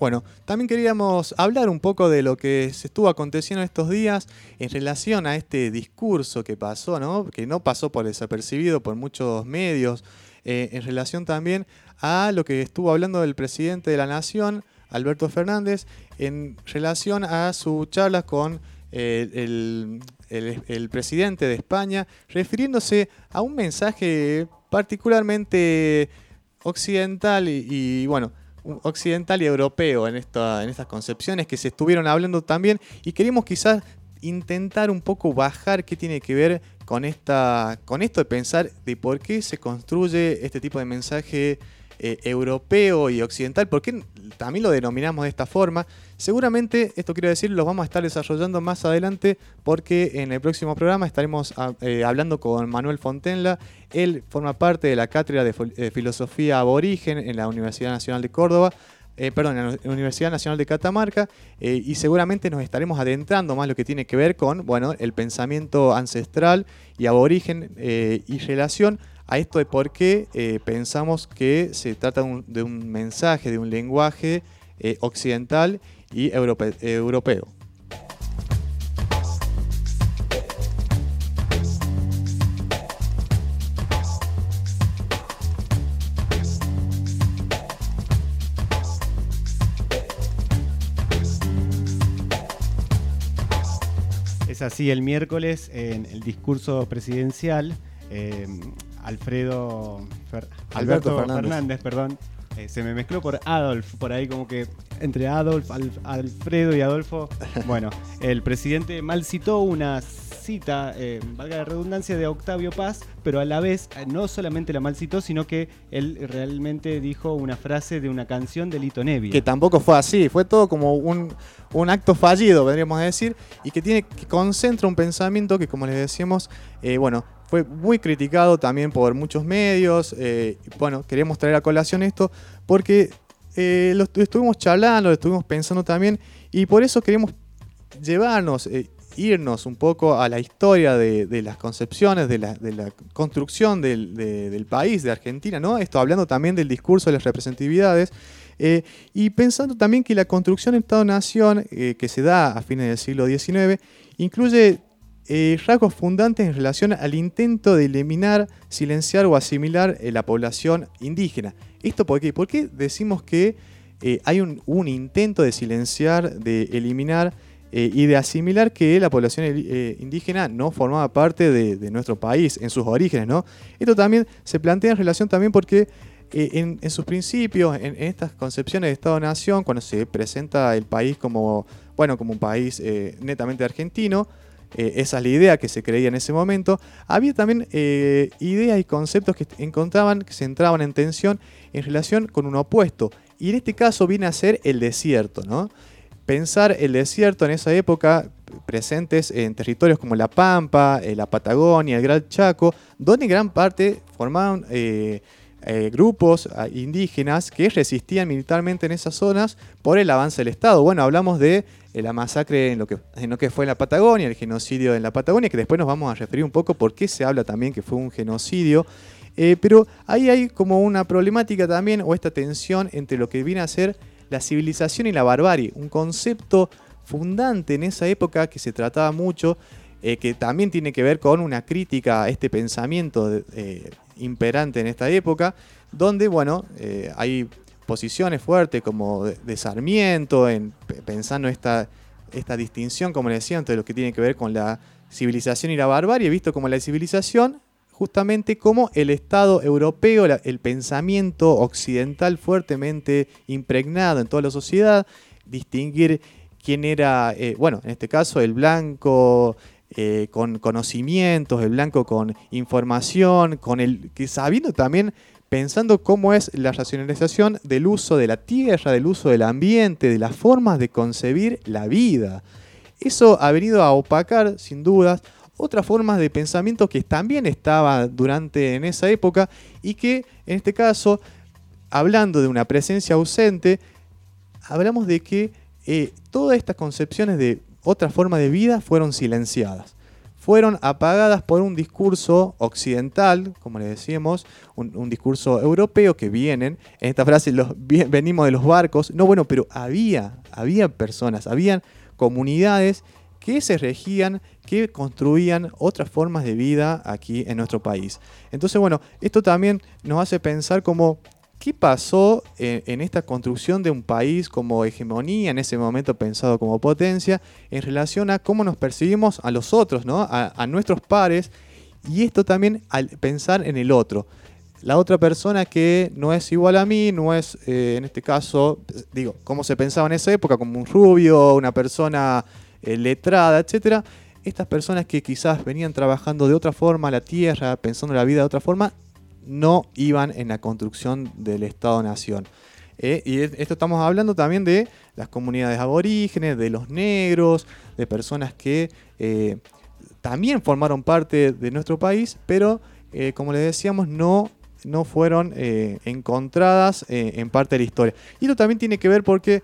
Bueno, también queríamos hablar un poco de lo que se estuvo aconteciendo estos días en relación a este discurso que pasó, ¿no? que no pasó por desapercibido por muchos medios, eh, en relación también a lo que estuvo hablando el presidente de la Nación, Alberto Fernández, en relación a su charla con eh, el, presidente de España, refiriéndose a un mensaje particularmente occidental y bueno, occidental y europeo en, esta, en estas concepciones que se estuvieron hablando también y queremos quizás intentar un poco bajar qué tiene que ver con, esta, con esto de pensar de por qué se construye este tipo de mensaje eh, europeo y occidental, por qué también lo denominamos de esta forma. Seguramente, esto quiero decir, lo vamos a estar desarrollando más adelante porque en el próximo programa estaremos eh, hablando con Manuel Fontenla. Él forma parte de la cátedra de eh, Filosofía Aborigen en la Universidad Nacional de Córdoba. perdón, en la Universidad Nacional de Catamarca, y seguramente nos estaremos adentrando más lo que tiene que ver con bueno, el pensamiento ancestral y aborigen y relación a esto de por qué eh, pensamos que se trata de un mensaje, de un lenguaje eh, occidental y europeo. Es así, el miércoles en el discurso presidencial eh, Alfredo Fer- Alberto Alberto Fernández. Fernández, perdón. Eh, se me mezcló por Adolf, por ahí como que entre Adolf, Al- Alfredo y Adolfo. Bueno, el presidente mal citó una cita, eh, valga la redundancia, de Octavio Paz, pero a la vez eh, no solamente la mal citó, sino que él realmente dijo una frase de una canción de Lito Nevia. Que tampoco fue así, fue todo como un, un acto fallido, podríamos decir, y que tiene que concentra un pensamiento que, como les decíamos, eh, bueno, fue muy criticado también por muchos medios. eh, bueno, queremos traer a colación esto porque eh, lo estu- estuvimos charlando, lo estuvimos pensando también, y por eso queremos llevarnos, eh, irnos un poco a la historia de, las concepciones, de la, construcción del, de- del país, de Argentina, ¿no? Esto hablando también del discurso de las representatividades. y pensando también que la construcción Estado-Nación que se da a fines del siglo XIX incluye eh, rasgos fundantes en relación al intento de eliminar, silenciar o asimilar eh, la población indígena. ¿Esto por qué? ¿Por qué decimos que eh, hay un, intento de silenciar, de eliminar eh, y de asimilar que la población indígena no formaba parte de, nuestro país en sus orígenes? ¿no? Esto también se plantea en relación también porque en, sus principios, en, en estas concepciones de Estado-Nación, cuando se presenta el país como, bueno, como un país netamente argentino, eh, esa es la idea que se creía en ese momento, había también eh, ideas y conceptos que encontraban, que se entraban en tensión en relación con un opuesto. Y en este caso viene a ser el desierto, ¿no? Pensar el desierto en esa época, presentes en territorios como La Pampa, eh, la Patagonia, el Gran Chaco, donde gran parte formaban eh, grupos indígenas que resistían militarmente en esas zonas por el avance del Estado. Bueno, hablamos de eh, la masacre en lo, que, en lo que fue en la Patagonia, el genocidio en la Patagonia, que después nos vamos a referir un poco por qué se habla también que fue un genocidio. Eh, pero ahí hay como una problemática también, o esta tensión entre lo que viene a ser la civilización y la barbarie, un concepto fundante en esa época que se trataba mucho, que también tiene que ver con una crítica a este pensamiento de- imperante en esta época, donde, bueno, eh, hay posiciones fuertes como de, Sarmiento, en, pe- pensando esta, esta distinción, como le decía, entre lo que tiene que ver con la civilización y la barbarie, visto como la civilización justamente como el Estado europeo, el pensamiento occidental fuertemente impregnado en toda la sociedad, distinguir quién era, eh, bueno, en este caso el blanco eh, con conocimientos, el blanco con información, con el que sabiendo también pensando cómo es la racionalización del uso de la tierra, del uso del ambiente, de las formas de concebir la vida. Eso ha venido a opacar, sin dudas, otras formas de pensamiento que también estaban durante en esa época y que, en este caso, hablando de una presencia ausente, hablamos de que eh, todas estas concepciones de otra forma de vida fueron silenciadas. Fueron apagadas por un discurso occidental, como le decíamos, un, discurso europeo que vienen, en esta frase los, venimos de los barcos, no bueno, pero había, había personas, habían comunidades que se regían, que construían otras formas de vida aquí en nuestro país. Entonces, bueno, esto también nos hace pensar como ¿Qué pasó en, en esta construcción de un país como hegemonía, en ese momento pensado como potencia, en relación a cómo nos percibimos a los otros, ¿no? a, nuestros pares? Y esto también al pensar en el otro. La otra persona que no es igual a mí, no es, eh, en este caso, digo, cómo se pensaba en esa época, como un rubio, una persona eh, letrada, etcétera. Estas personas que quizás venían trabajando de otra forma la tierra, pensando la vida de otra forma, no iban en la construcción del Estado-Nación. Eh, y es- esto estamos hablando también de las comunidades aborígenes, de los negros, de personas que eh, también formaron parte de nuestro país, pero eh, como les decíamos, no, no fueron encontradas en parte de la historia. Y esto también tiene que ver porque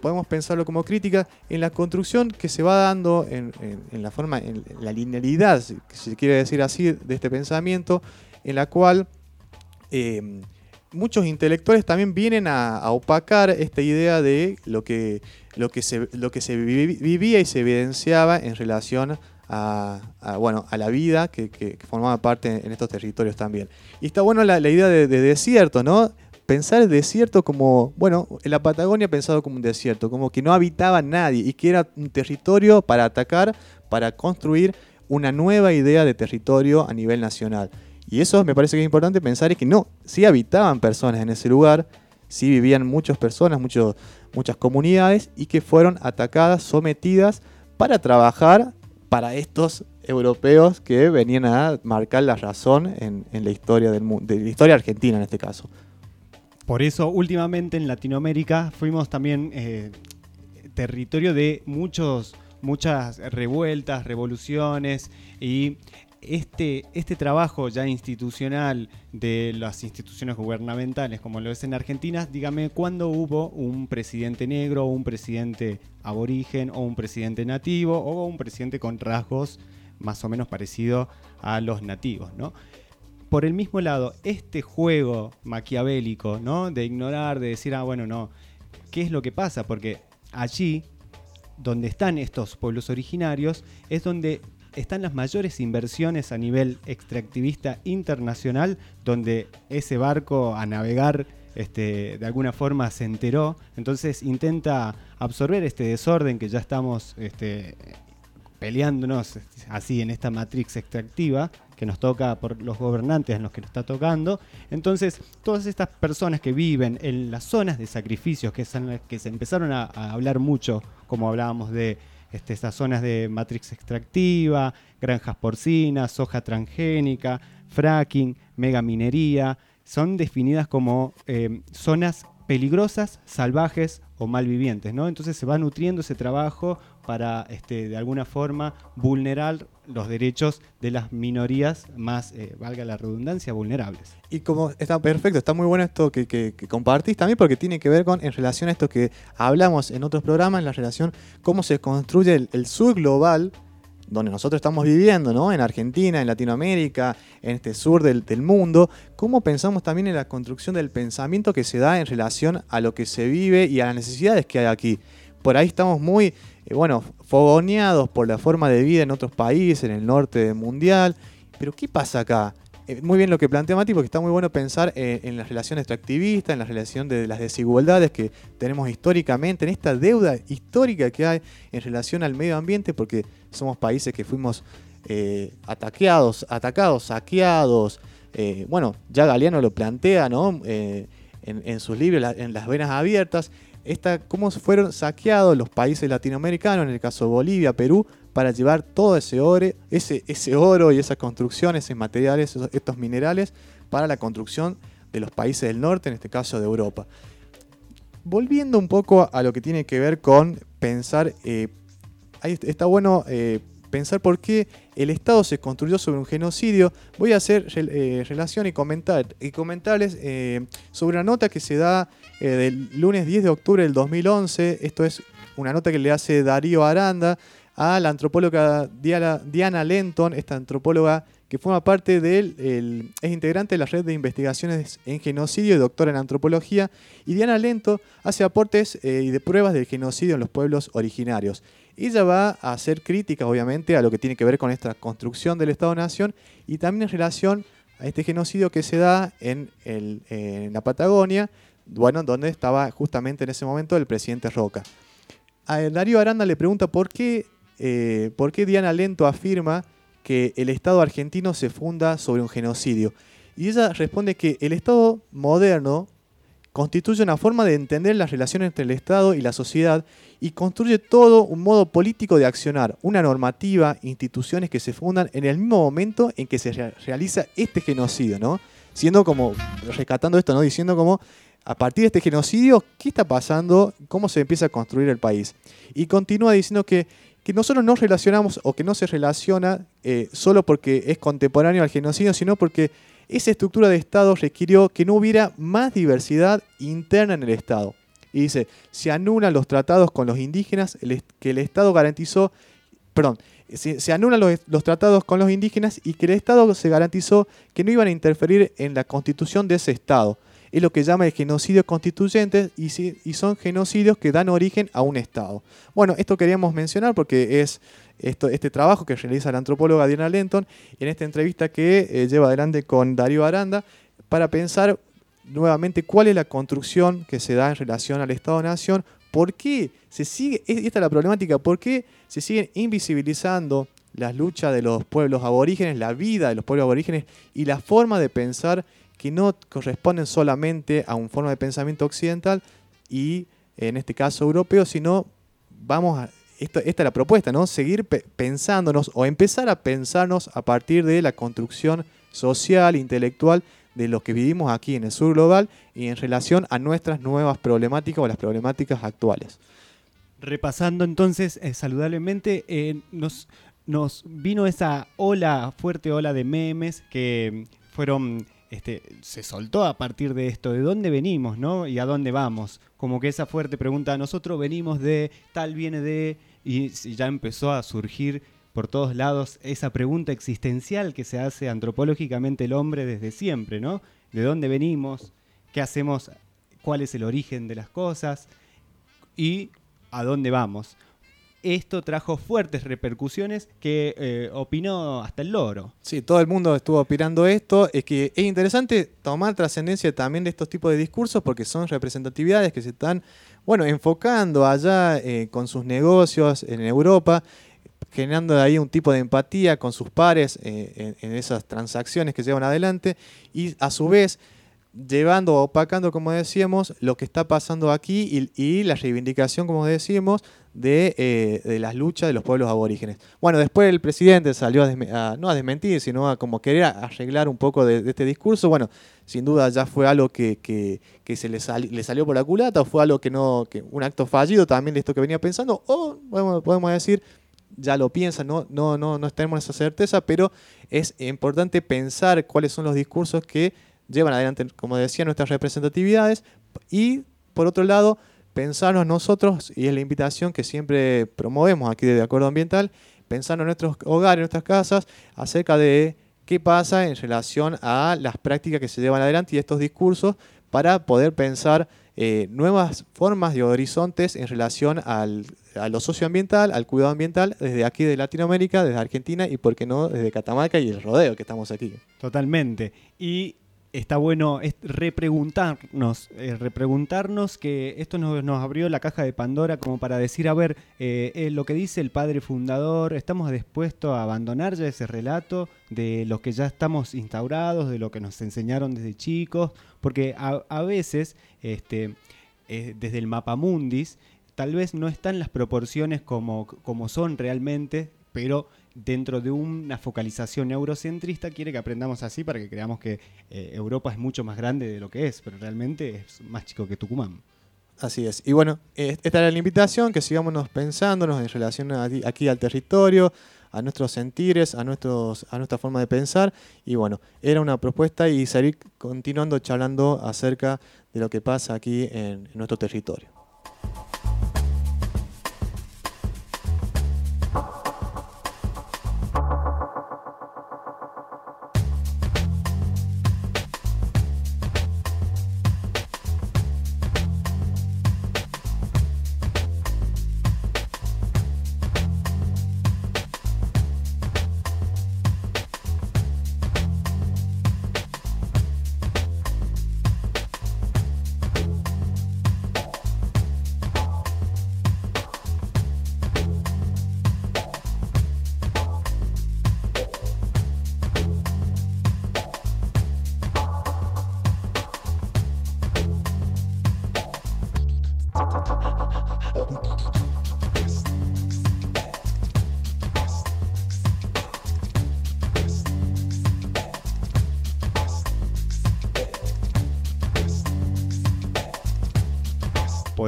podemos pensarlo como crítica en la construcción que se va dando en, en- la forma, en la linealidad, si se quiere decir así, de este pensamiento, en la cual eh, muchos intelectuales también vienen a, opacar esta idea de lo que, lo que, se, lo que se vivía y se evidenciaba en relación a, bueno, a la vida que, que- formaba parte en estos territorios también. Y está bueno la, la idea de, de desierto, ¿no? Pensar el desierto como, bueno, en la Patagonia pensado como un desierto, como que no habitaba nadie y que era un territorio para atacar, para construir una nueva idea de territorio a nivel nacional. Y eso me parece que es importante pensar es que no, sí habitaban personas en ese lugar, sí vivían muchas personas, muchos, muchas comunidades y que fueron atacadas, sometidas para trabajar para estos europeos que venían a marcar la razón en, en la historia del mundo, de la historia argentina en este caso. Por eso, últimamente en Latinoamérica fuimos también eh, territorio de muchos, muchas revueltas, revoluciones y este, este trabajo ya institucional de las instituciones gubernamentales, como lo es en Argentina, dígame cuándo hubo un presidente negro, un presidente aborigen, o un presidente nativo, o un presidente con rasgos más o menos parecidos a los nativos, ¿no? Por el mismo lado, este juego maquiavélico, ¿no? De ignorar, de decir, ah, bueno, no, ¿qué es lo que pasa? Porque allí, donde están estos pueblos originarios, es donde están las mayores inversiones a nivel extractivista internacional, donde ese barco a navegar este, de alguna forma se enteró, entonces intenta absorber este desorden que ya estamos este, peleándonos así en esta matrix extractiva que nos toca por los gobernantes en los que nos está tocando. Entonces, todas estas personas que viven en las zonas de sacrificios, que, son, que se empezaron a, a hablar mucho, como hablábamos de este, estas zonas de matrix extractiva, granjas porcinas, soja transgénica, fracking, megaminería, son definidas como eh, zonas peligrosas, salvajes o malvivientes, ¿no? Entonces se va nutriendo ese trabajo para, este, de alguna forma, vulnerar los derechos de las minorías más, eh, valga la redundancia, vulnerables. Y como está perfecto, está muy bueno esto que, compartís también porque tiene que ver con, en relación a esto que hablamos en otros programas, en la relación, cómo se construye el, sur global donde nosotros estamos viviendo, ¿no? En Argentina, en Latinoamérica, en este sur del, mundo, cómo pensamos también en la construcción del pensamiento que se da en relación a lo que se vive y a las necesidades que hay aquí. Por ahí estamos muy, eh, bueno, fogoneados por la forma de vida en otros países, en el norte mundial, pero ¿qué pasa acá? Eh, muy bien lo que plantea Mati, porque está muy bueno pensar eh, en la relación extractivista, en la relación de las desigualdades que tenemos históricamente, en esta deuda histórica que hay en relación al medio ambiente, porque somos países que fuimos ataqueados, atacados, saqueados. Bueno, ya Galeano lo plantea ¿no? En, sus libros, en las venas abiertas, cómo fueron saqueados los países latinoamericanos, en el caso de Bolivia, Perú, para llevar todo ese oro, ese, oro y esas construcciones, esos materiales, estos minerales, para la construcción de los países del norte, en este caso de Europa. Volviendo un poco a lo que tiene que ver con pensar eh, está bueno eh, pensar por qué el Estado se construyó sobre un genocidio. Voy a hacer eh, relación y, comentar, y comentarles sobre una nota que se da eh, del lunes 10 de octubre del 2011. Esto es una nota que le hace Darío Aranda a la antropóloga Diana, Lenton, esta antropóloga que forma parte del, el, es integrante de la red de investigaciones en genocidio y doctora en antropología, y Diana Lento hace aportes eh, y de pruebas del genocidio en los pueblos originarios. Ella va a hacer crítica, obviamente, a lo que tiene que ver con esta construcción del Estado-Nación y también en relación a este genocidio que se da en la Patagonia, bueno, donde estaba justamente en ese momento el presidente Roca. Darío Aranda le pregunta por qué, eh, por qué Diana Lento afirma que el Estado argentino se funda sobre un genocidio. Y ella responde que el Estado moderno constituye una forma de entender las relaciones entre el Estado y la sociedad y construye todo un modo político de accionar, una normativa, instituciones que se fundan en el mismo momento en que se realiza este genocidio, ¿no? Siendo como, rescatando esto, ¿no? Diciendo como, a partir de este genocidio, ¿qué está pasando? ¿Cómo se empieza a construir el país? Y continúa diciendo que que nosotros no relacionamos o que no se relaciona eh, solo porque es contemporáneo al genocidio, sino porque esa estructura de Estado requirió que no hubiera más diversidad interna en el Estado. Y dice, se anulan los tratados con los indígenas que el Estado garantizó, perdón, se, anulan los, tratados con los indígenas y que el Estado se garantizó que no iban a interferir en la constitución de ese Estado es lo que llama el genocidio constituyente y, son genocidios que dan origen a un Estado. Bueno, esto queríamos mencionar porque es este trabajo que realiza la antropóloga Diana Lenton en esta entrevista que eh, lleva adelante con Darío Aranda para pensar nuevamente cuál es la construcción que se da en relación al Estado-Nación, por qué se sigue, esta es la problemática, por qué se siguen invisibilizando las luchas de los pueblos aborígenes, la vida de los pueblos aborígenes y la forma de pensar que no corresponden solamente a un forma de pensamiento occidental y en este caso europeo, sino vamos a, esta es la propuesta, ¿no? Seguir pensándonos o empezar a pensarnos a partir de la construcción social, intelectual de los que vivimos aquí en el sur global y en relación a nuestras nuevas problemáticas o las problemáticas actuales. Repasando entonces eh, saludablemente, eh, nos, nos vino esa ola, fuerte ola de memes que fueron este, se soltó a partir de esto, de dónde venimos, ¿no? Y a dónde vamos. Como que esa fuerte pregunta, nosotros venimos de, tal viene de, y ya empezó a surgir por todos lados esa pregunta existencial que se hace antropológicamente el hombre desde siempre, ¿no? ¿De dónde venimos? ¿Qué hacemos? ¿Cuál es el origen de las cosas? ¿Y a dónde vamos? esto trajo fuertes repercusiones que eh, opinó hasta el loro. Sí, todo el mundo estuvo opinando esto. Es que es interesante tomar trascendencia también de estos tipos de discursos porque son representatividades que se están, bueno, enfocando allá eh, con sus negocios en Europa, generando ahí un tipo de empatía con sus pares eh, en, esas transacciones que llevan adelante y a su vez llevando opacando, como decíamos, lo que está pasando aquí y, la reivindicación, como decíamos, eh, de, las luchas de los pueblos aborígenes. Bueno, después el presidente salió a, no a desmentir, sino a como querer arreglar un poco de, este discurso. Bueno, sin duda ya fue algo que, se le, le, salió por la culata o fue algo que no, que un acto fallido también de esto que venía pensando, o podemos decir, ya lo piensa, no, no, no, no tenemos esa certeza, pero es importante pensar cuáles son los discursos que llevan adelante, como decía, nuestras representatividades y, por otro lado, pensarnos nosotros, y es la invitación que siempre promovemos aquí de Acuerdo Ambiental, pensando en nuestros hogares, en nuestras casas, acerca de qué pasa en relación a las prácticas que se llevan adelante y estos discursos para poder pensar eh, nuevas formas de horizontes en relación al, a lo socioambiental, al cuidado ambiental, desde aquí de Latinoamérica, desde Argentina y, por qué no, desde Catamarca y el rodeo que estamos aquí. Totalmente. Y está bueno repreguntarnos, eh, repreguntarnos que esto nos, abrió la caja de Pandora como para decir, a ver, eh, lo que dice el padre fundador, estamos dispuestos a abandonar ya ese relato de lo que ya estamos instaurados, de lo que nos enseñaron desde chicos, porque a, veces, este, desde el mapa mundis, tal vez no están las proporciones como, como son realmente, pero dentro de una focalización eurocentrista quiere que aprendamos así para que creamos que eh, Europa es mucho más grande de lo que es, pero realmente es más chico que Tucumán. Así es. Y bueno, esta era la invitación, que sigamos pensándonos en relación aquí al territorio, a nuestros sentires, a, nuestra forma de pensar. Y bueno, era una propuesta y seguir continuando charlando acerca de lo que pasa aquí en nuestro territorio.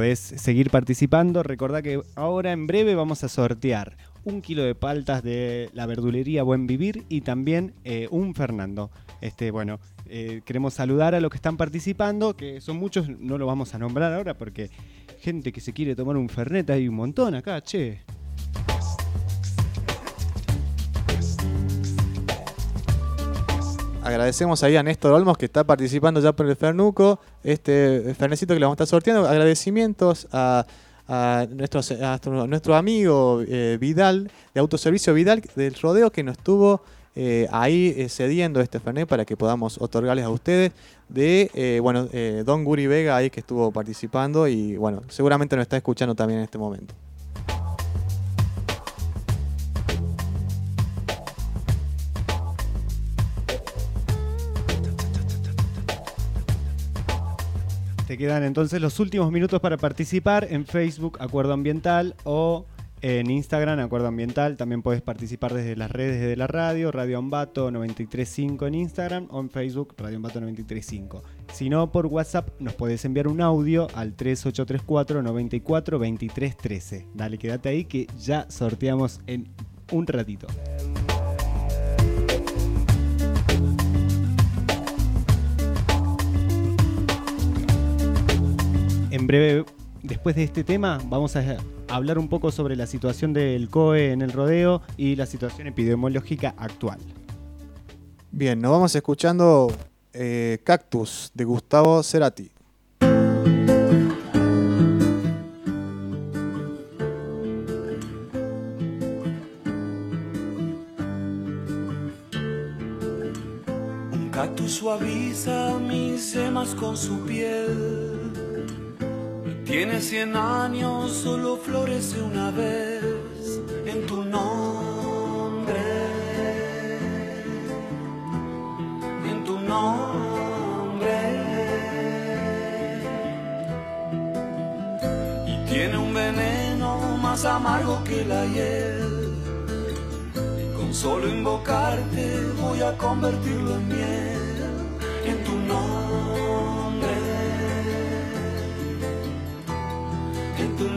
Podés seguir participando. Recordá que ahora en breve vamos a sortear un kilo de paltas de la verdulería Buen Vivir y también eh, un Fernando. Este, bueno, eh, queremos saludar a los que están participando, que son muchos, no lo vamos a nombrar ahora porque gente que se quiere tomar un Fernet hay un montón acá, che. Agradecemos ahí a Néstor Olmos que está participando ya por el Fernuco, este Fernecito que le vamos a estar sorteando. Agradecimientos a, nuestro, amigo eh, Vidal, de Autoservicio Vidal, del Rodeo, que nos estuvo eh, ahí eh, cediendo este Fernet para que podamos otorgarles a ustedes. De, bueno, Don Guri Vega ahí que estuvo participando y, bueno, seguramente nos está escuchando también en este momento. Te quedan entonces los últimos minutos para participar en Facebook Acuerdo Ambiental o en Instagram Acuerdo Ambiental. También puedes participar desde las redes de la radio, Radio Ambato 935 en Instagram o en Facebook Radio Ambato 935. Si no, por WhatsApp nos puedes enviar un audio al 3834 94 23 13. Dale, quédate ahí que ya sorteamos en un ratito. En breve, después de este tema, vamos a hablar un poco sobre la situación del COE en el rodeo y la situación epidemiológica actual. Bien, nos vamos escuchando eh, Cactus de Gustavo Cerati. Un cactus suaviza mis semas con su piel. Tiene cien años, solo florece una vez en tu nombre. En tu nombre. Y tiene un veneno más amargo que la hiel. Y con solo invocarte voy a convertirlo en miel. En tu nombre.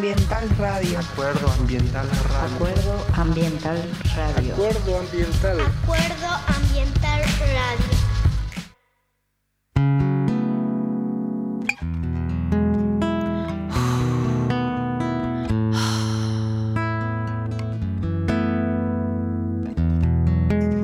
Ambiental Radio. Acuerdo Ambiental Radio. Acuerdo Ambiental Radio. Acuerdo Ambiental. Acuerdo Ambiental Radio.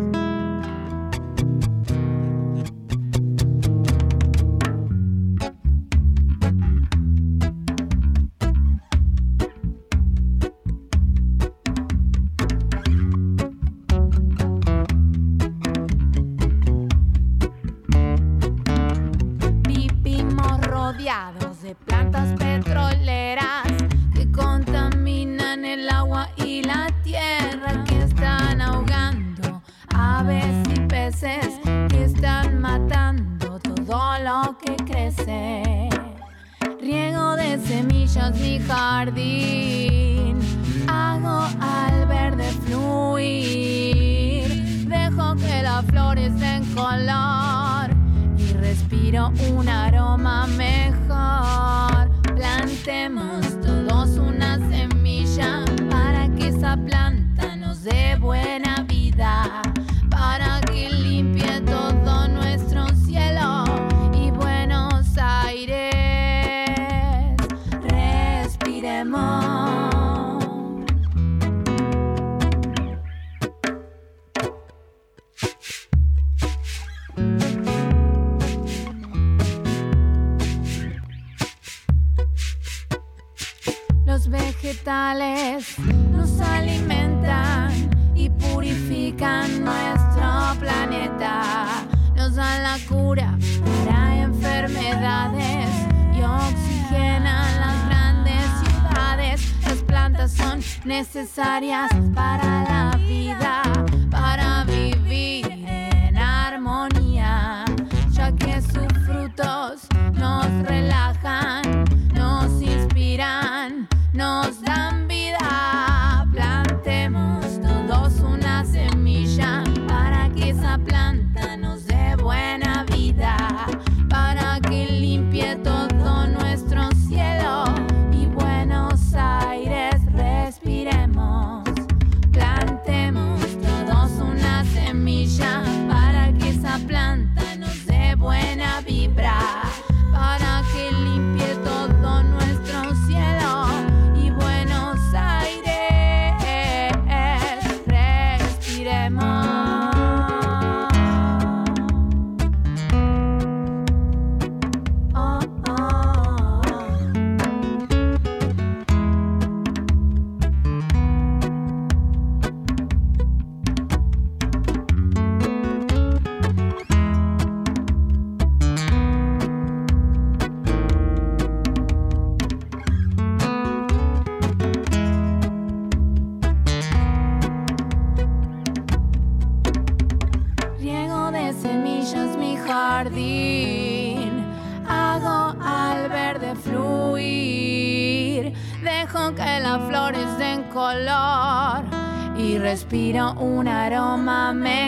un aroma me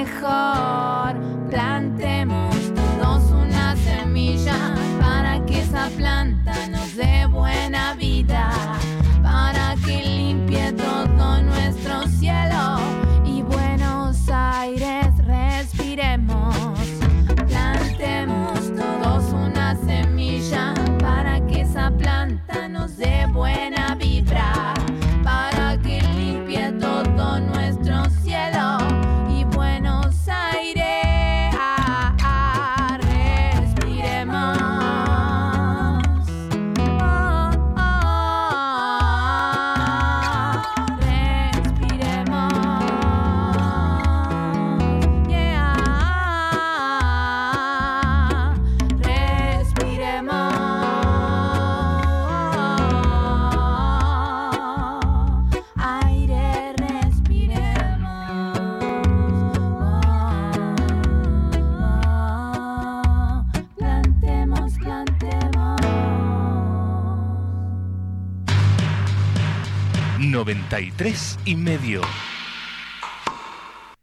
93 y medio.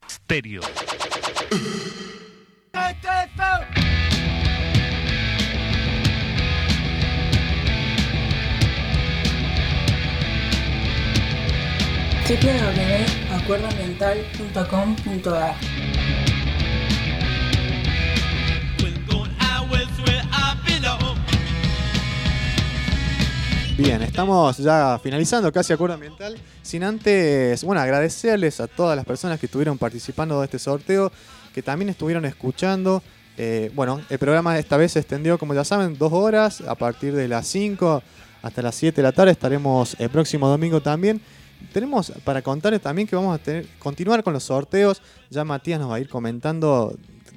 Stereo. www.acuerdoambiental.com.ar Bien, estamos ya finalizando casi Acuerdo Ambiental. Sin antes, bueno, agradecerles a todas las personas que estuvieron participando de este sorteo, que también estuvieron escuchando. Eh, bueno, el programa esta vez se extendió, como ya saben, dos horas. A partir de las 5 hasta las 7 de la tarde estaremos el próximo domingo también. Tenemos para contarles también que vamos a tener, continuar con los sorteos. Ya Matías nos va a ir comentando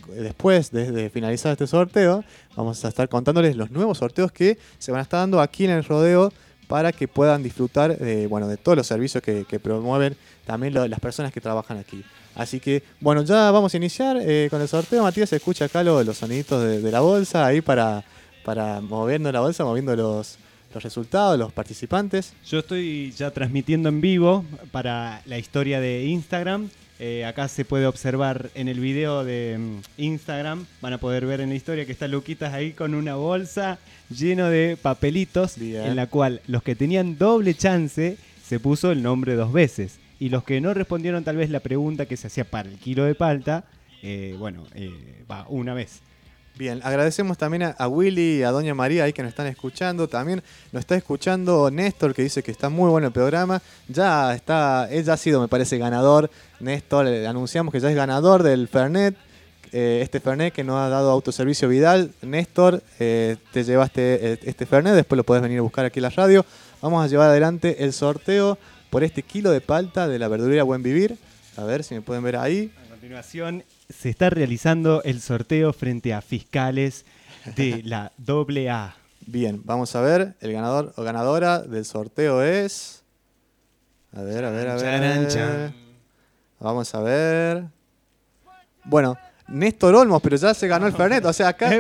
después de, finalizar este sorteo, vamos a estar contándoles los nuevos sorteos que se van a estar dando aquí en el rodeo para que puedan disfrutar de, bueno, de todos los servicios que, promueven también las personas que trabajan aquí. Así que, bueno, ya vamos a iniciar eh, con el sorteo. Matías, escucha acá lo- los soniditos de, de la bolsa ahí para, para moviendo la bolsa, moviendo los, los resultados, los participantes. Yo estoy ya transmitiendo en vivo para la historia de Instagram. Eh, acá se puede observar en el video de mm, Instagram, van a poder ver en la historia que está Luquitas ahí con una bolsa lleno de papelitos en la cual los que tenían doble chance se puso el nombre dos veces y los que no respondieron tal vez la pregunta que se hacía para el kilo de palta, eh, bueno, eh, va una vez. Bien, agradecemos también a, Willy y a Doña María ahí que nos están escuchando. También nos está escuchando Néstor que dice que está muy bueno el programa. Ya está, él ya ha sido, me parece, ganador. Néstor, le anunciamos que ya es ganador del Fernet. Eh, este Fernet que nos ha dado autoservicio Vidal. Néstor, eh, te llevaste eh, este Fernet, después lo podés venir a buscar aquí en la radio. Vamos a llevar adelante el sorteo por este kilo de palta de la verdulería Buen Vivir. A ver si me pueden ver ahí. A continuación se está realizando el sorteo frente a fiscales de la AA. Bien, vamos a ver. El ganador o ganadora del sorteo es. A ver, a ver, a ver. Charan. Vamos a ver. Bueno, Néstor Olmos, pero ya se ganó el Fernet. O sea, acá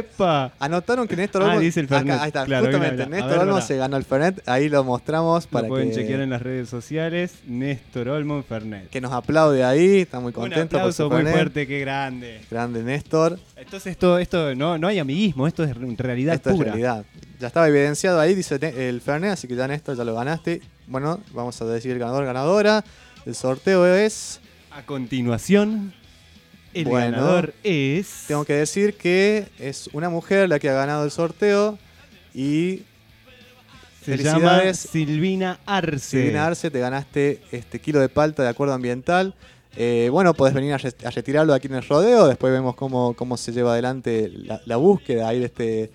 anotaron que Néstor Ah, Olmos. dice el Fernet. Acá, ahí está, Claro, justamente. mira, mira. A Néstor ver, Olmos se ganó el Fernet. Ahí lo mostramos Lo para pueden que, chequear en las redes sociales. Néstor Olmon Fernet. que nos aplaude ahí. Está muy Un contento. por aplauso su muy fuerte, qué grande. Grande Néstor. Entonces esto, esto no, no hay amiguismo, esto es realidad Esto es pura. realidad. Ya estaba evidenciado ahí, dice el Fernet, así que ya Néstor ya lo ganaste. Bueno, vamos a decir el ganador, ganadora. El sorteo es. A continuación, el Bueno, ganador es. Tengo que decir que es una mujer la que ha ganado el sorteo y. Se llama. Silvina Arce. Silvina Arce, te ganaste este kilo de palta de acuerdo ambiental. Eh, bueno, podés venir a, re- a retirarlo aquí en el rodeo. Después vemos cómo, cómo se lleva adelante la, la búsqueda ahí de este,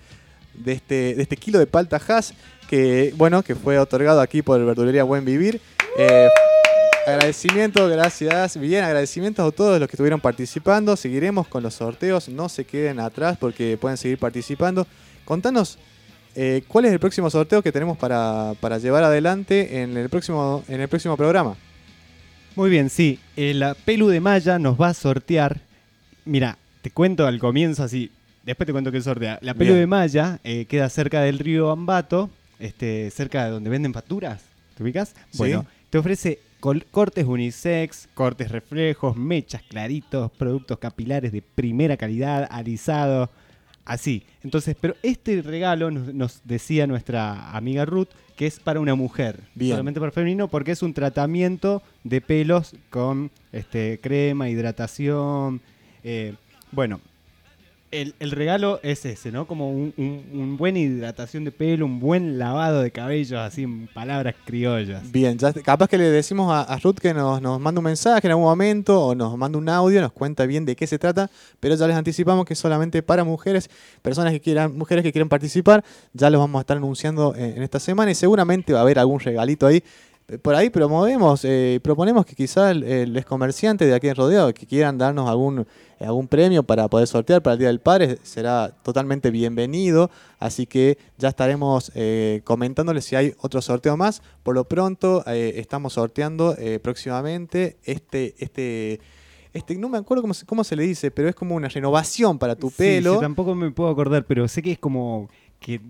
de, este, de este kilo de palta Haas. Que, bueno, que fue otorgado aquí por Verdulería Buen Vivir. Eh, agradecimiento, gracias. Bien, agradecimientos a todos los que estuvieron participando. Seguiremos con los sorteos. No se queden atrás porque pueden seguir participando. Contanos eh, cuál es el próximo sorteo que tenemos para, para llevar adelante en el próximo, en el próximo programa. Muy bien, sí. eh, la Pelu de Maya nos va a sortear. Mira, te cuento al comienzo así. Después te cuento que sortea. La Pelu Bien. de Maya eh, queda cerca del río Ambato, este, cerca de donde venden facturas. ¿Te ubicas? Sí. Bueno, te ofrece cortes unisex, cortes reflejos, mechas claritos, productos capilares de primera calidad, alisado, así. Entonces, pero este regalo nos, nos decía nuestra amiga Ruth que es para una mujer, Bien. solamente para femenino, porque es un tratamiento de pelos con este, crema, hidratación. eh, bueno, el, el regalo es ese, ¿no? Como un, un- hidratación de pelo, un buen lavado de cabello, así en palabras criollas. Bien, ya capaz que le decimos a, Ruth que nos, nos manda un mensaje en algún momento o nos manda un audio, nos cuenta bien de qué se trata, pero ya les anticipamos que solamente para mujeres, personas que quieran, mujeres que quieran participar, ya los vamos a estar anunciando en, en esta semana y seguramente va a haber algún regalito ahí. Por ahí promovemos, eh, proponemos que quizás los comerciantes de aquí en Rodeo que quieran darnos algún, algún premio para poder sortear para el Día del Padre será totalmente bienvenido. Así que ya estaremos eh, comentándoles si hay otro sorteo más. Por lo pronto eh, estamos sorteando eh, próximamente este, este, este, no me acuerdo cómo se, cómo se le dice, pero es como una renovación para tu Sí, pelo. sí, tampoco me puedo acordar, pero sé que es como que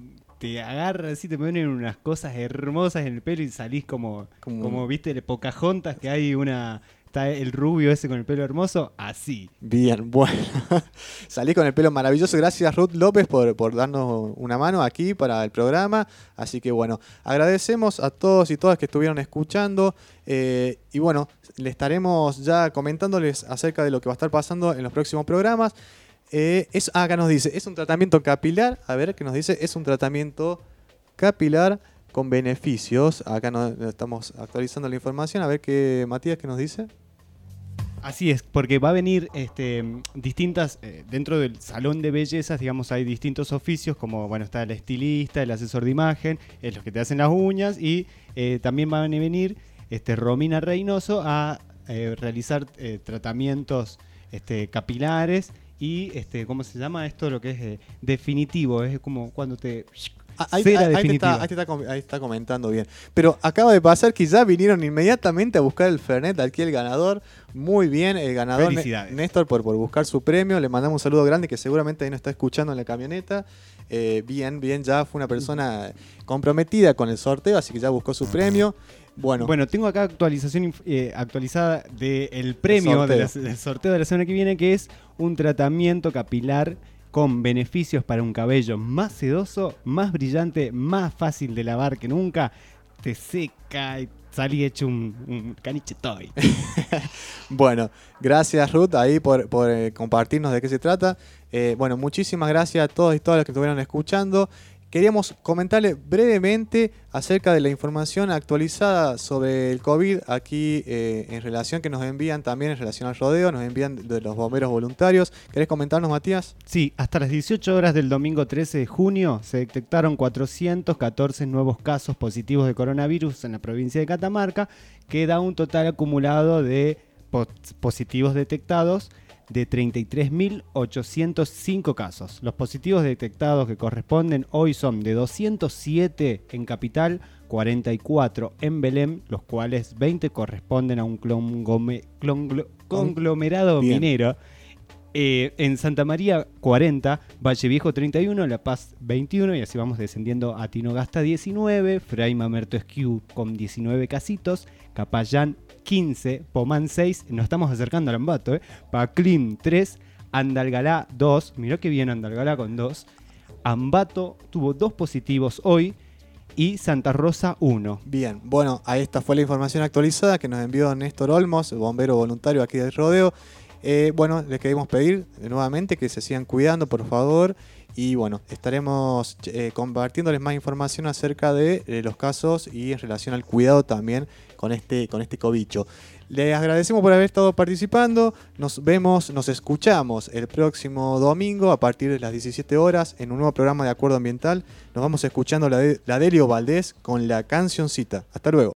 te agarra así, te ponen unas cosas hermosas en el pelo y salís como, Como- como, viste, de Pocahontas, que hay una... Está el rubio ese con el pelo hermoso, así. Bien, bueno. Salí con el pelo maravilloso. Gracias Ruth López por, por darnos una mano aquí para el programa. Así que bueno, agradecemos a todos y todas que estuvieron escuchando. eh, y bueno, le estaremos ya comentándoles acerca de lo que va a estar pasando en los próximos programas. Eh, es, ah, acá nos dice, es un tratamiento capilar. A ver, ¿qué nos dice? Es un tratamiento capilar con beneficios. Acá no, estamos actualizando la información. A ver qué, Matías, ¿qué nos dice? Así es, porque va a venir este, distintas, eh, dentro del salón de bellezas, digamos, hay distintos oficios, como, bueno, está el estilista, el asesor de imagen, eh, los que te hacen las uñas, y eh, también van a venir este, Romina Reynoso a realizar tratamientos este, capilares y este, ¿cómo se llama esto? Lo que es eh, definitivo, es como cuando te Ah, Ahí, ahí- ahí te está, ahí te está ahí está comentando bien. Pero acaba de pasar que ya vinieron inmediatamente a buscar el Fernet, aquí el ganador. Muy bien, el ganador Felicidades. Néstor por, por buscar su premio. Le mandamos un saludo grande que seguramente ahí nos está escuchando en la camioneta. Eh, bien, bien, ya fue una persona comprometida con el sorteo, así que ya buscó su premio. Bueno, Bueno, tengo acá actualización eh, actualizada del premio sorteo. de la- del sorteo de la semana que viene, que es un tratamiento capilar con beneficios para un cabello más sedoso, más brillante, más fácil de lavar que nunca. Te seca y salí hecho un, un caniche toy. Bueno, gracias Ruth ahí por, por, eh, compartirnos de qué se trata. Eh, bueno, muchísimas gracias a todos y todas los que estuvieron escuchando. Queríamos comentarle brevemente acerca de la información actualizada sobre el COVID aquí eh, en relación que nos envían también en relación al rodeo, nos envían de los bomberos voluntarios. ¿Querés comentarnos, Matías? Sí, hasta las 18 horas del domingo 13 de junio se detectaron 414 nuevos casos positivos de coronavirus en la provincia de Catamarca, que da un total acumulado de pos- positivos detectados de 33.805 casos. Los positivos detectados que corresponden hoy son de 207 en Capital, 44 en Belém, los cuales 20 corresponden a un conglomerado Bien. minero. Eh, en Santa María 40, Valle Viejo 31, La Paz 21 y así vamos descendiendo a Tinogasta 19, Fray Mamerto Esquiu con 19 casitos, Capayán 15, Pomán 6, nos estamos acercando al Ambato, eh, Paclín 3, Andalgalá 2, mirá que bien Andalgalá con 2, Ambato tuvo dos positivos hoy y Santa Rosa 1. Bien, bueno, ahí esta fue la información actualizada que nos envió Néstor Olmos, bombero voluntario aquí del rodeo. Eh, bueno, les queremos pedir nuevamente que se sigan cuidando, por favor. Y bueno, estaremos eh, compartiéndoles más información acerca de eh, los casos y en relación al cuidado también con este, con este cobicho. Les agradecemos por haber estado participando. Nos vemos, nos escuchamos el próximo domingo a partir de las 17 horas en un nuevo programa de Acuerdo Ambiental. Nos vamos escuchando la de, la de Elio Valdés con la cancioncita. Hasta luego.